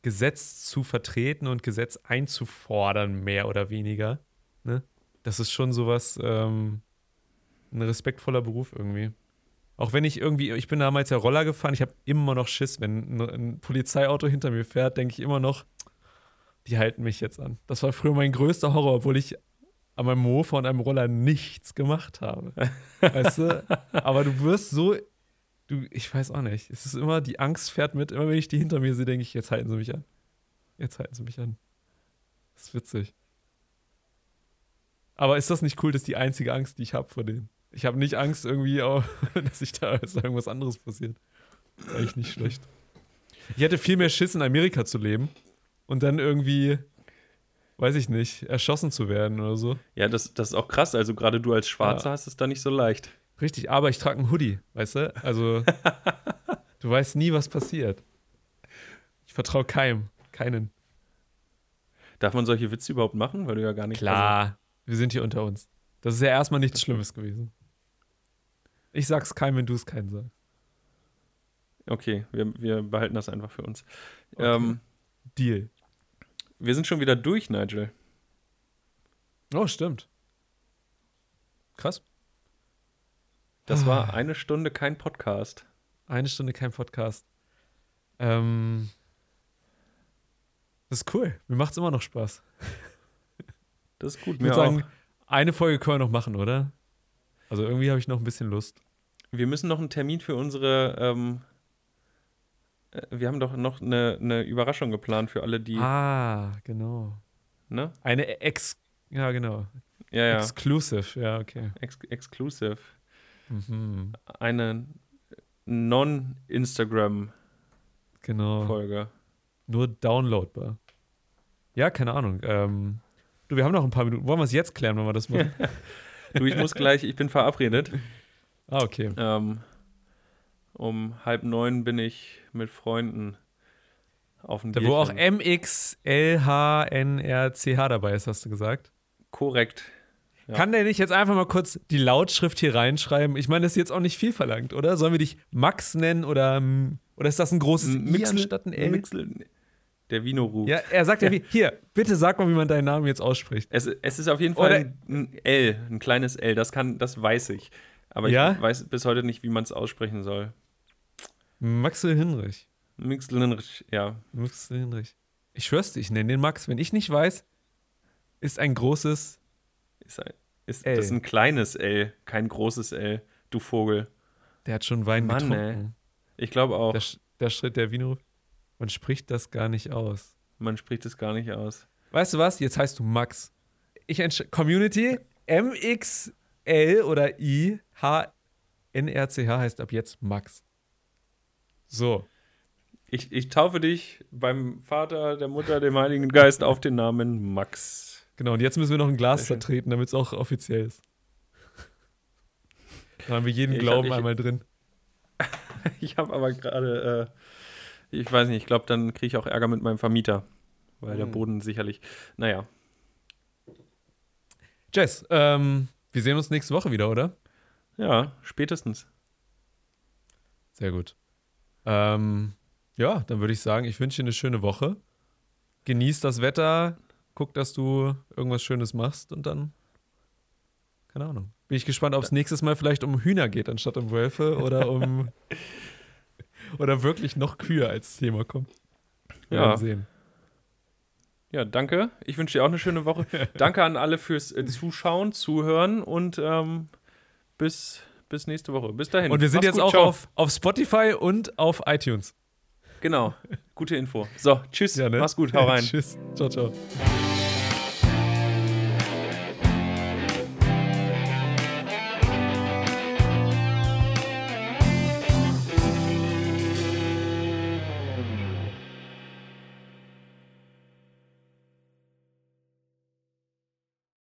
Gesetz zu vertreten und Gesetz einzufordern, mehr oder weniger, ne? Das ist schon sowas, ähm, ein respektvoller Beruf irgendwie. Auch wenn ich irgendwie, ich bin damals ja Roller gefahren, ich habe immer noch Schiss, wenn ein, ein Polizeiauto hinter mir fährt, denke ich immer noch, die halten mich jetzt an. Das war früher mein größter Horror, obwohl ich an meinem Mofa und einem Roller nichts gemacht habe. weißt du? Aber du wirst so, du, ich weiß auch nicht. Es ist immer, die Angst fährt mit. Immer wenn ich die hinter mir sehe, denke ich, jetzt halten sie mich an. Jetzt halten sie mich an. Das ist witzig. Aber ist das nicht cool, das ist die einzige Angst, die ich habe vor denen. Ich habe nicht Angst irgendwie, auch, *laughs* dass sich da dass irgendwas anderes passiert. Eigentlich nicht schlecht. Ich hätte viel mehr Schiss, in Amerika zu leben und dann irgendwie, weiß ich nicht, erschossen zu werden oder so. Ja, das, das ist auch krass. Also gerade du als Schwarzer Ja. hast es da nicht so leicht. Richtig, aber ich trage einen Hoodie, weißt du? Also, *laughs* du weißt nie, was passiert. Ich vertraue keinem, keinen. Darf man solche Witze überhaupt machen? Weil du ja gar nicht. Klar, wir sind hier unter uns. Das ist ja erstmal nichts Schlimmes gewesen. Ich sag's keinem, wenn du es keinen sagst. Also, okay, wir, wir behalten das einfach für uns. Okay. Ähm, Deal. Wir sind schon wieder durch, Nigel. Oh, stimmt. Krass. Das Ah. war eine Stunde kein Podcast. Eine Stunde kein Podcast. Ähm, das ist cool. Mir macht's immer noch Spaß. Das ist gut. Ich würde sagen, auch. eine Folge können wir noch machen, oder? Also irgendwie habe ich noch ein bisschen Lust. Wir müssen noch einen Termin für unsere. Ähm, äh, wir haben doch noch eine, eine Überraschung geplant für alle, die. Ah, genau. Ne? Eine Ex. Ja, genau. Ja, ja. Exclusive, ja, okay. Ex exclusive. Mhm. Eine Non-Instagram-Folge. Genau. Nur downloadbar. Ja, keine Ahnung. Ähm, du, wir haben noch ein paar Minuten. Wollen wir es jetzt klären, wenn wir das machen? *laughs* Du, ich muss gleich, ich bin verabredet. ah, okay. Ähm, um halb neun bin ich mit Freunden auf dem Da, wo auch Bierchen. MXLHNRCH dabei ist, hast du gesagt. Korrekt. Ja. Kann der nicht jetzt einfach mal kurz die Lautschrift hier reinschreiben? Ich meine, das ist jetzt auch nicht viel verlangt, oder? Sollen wir dich Max nennen oder, ähm, oder ist das ein großes I anstatt ein L? Mixel, der Vino-Ruf. Ja, er sagt ja, wie, hier, bitte sag mal, wie man deinen Namen jetzt ausspricht. Es, es ist auf jeden Fall ein, ein L, ein kleines L. Das kann, das weiß ich. Aber Ja? ich weiß bis heute nicht, wie man es aussprechen soll. Maxel Hinrich. Mixel, ja. Maxel Hinrich. Ich schwör's dir, ich nenne den Max. Wenn ich nicht weiß, ist ein großes. Ist, ein- ist, L. das ist ein kleines L, kein großes L, du Vogel. Der hat schon Wein Mann, getrunken. Ich glaube auch, Der, Sch- der Schritt der Vino. Man spricht das gar nicht aus. man spricht es gar nicht aus. Weißt du was? Jetzt heißt du Max. Ich Community MXL oder I H NRCH heißt ab jetzt Max. So. Ich, ich taufe dich beim Vater, der Mutter, dem Heiligen Geist auf den Namen Max. Genau, und jetzt müssen wir noch ein Glas zertreten, damit es auch offiziell ist. *laughs* Dann haben wir jeden Ich hab- Glauben ich- einmal drin. *laughs* Ich habe aber gerade, äh, ich weiß nicht, ich glaube, dann kriege ich auch Ärger mit meinem Vermieter, weil der Hm. Boden sicherlich, naja, Jess, ähm, wir sehen uns nächste Woche wieder, oder? ja, spätestens. Sehr gut. Ähm, ja, dann würde ich sagen, ich wünsche dir eine schöne Woche. Genieß das Wetter, guck, dass du irgendwas Schönes machst und dann, keine Ahnung. Bin ich gespannt, ob es nächstes Mal vielleicht um Hühner geht, anstatt um Wölfe oder um *laughs* oder wirklich noch Kühe als Thema kommt. Wir Ja. sehen. Ja, danke. Ich wünsche dir auch eine schöne Woche. *laughs* danke an alle fürs äh, Zuschauen, Zuhören und ähm, bis, bis nächste Woche. Bis dahin. Und wir sind Mach's jetzt gut, auch ciao. auf, auf Spotify und auf iTunes. Genau. Gute Info. So, tschüss. Ja, ne? Mach's gut. Hau *laughs* rein. Tschüss. Ciao, ciao.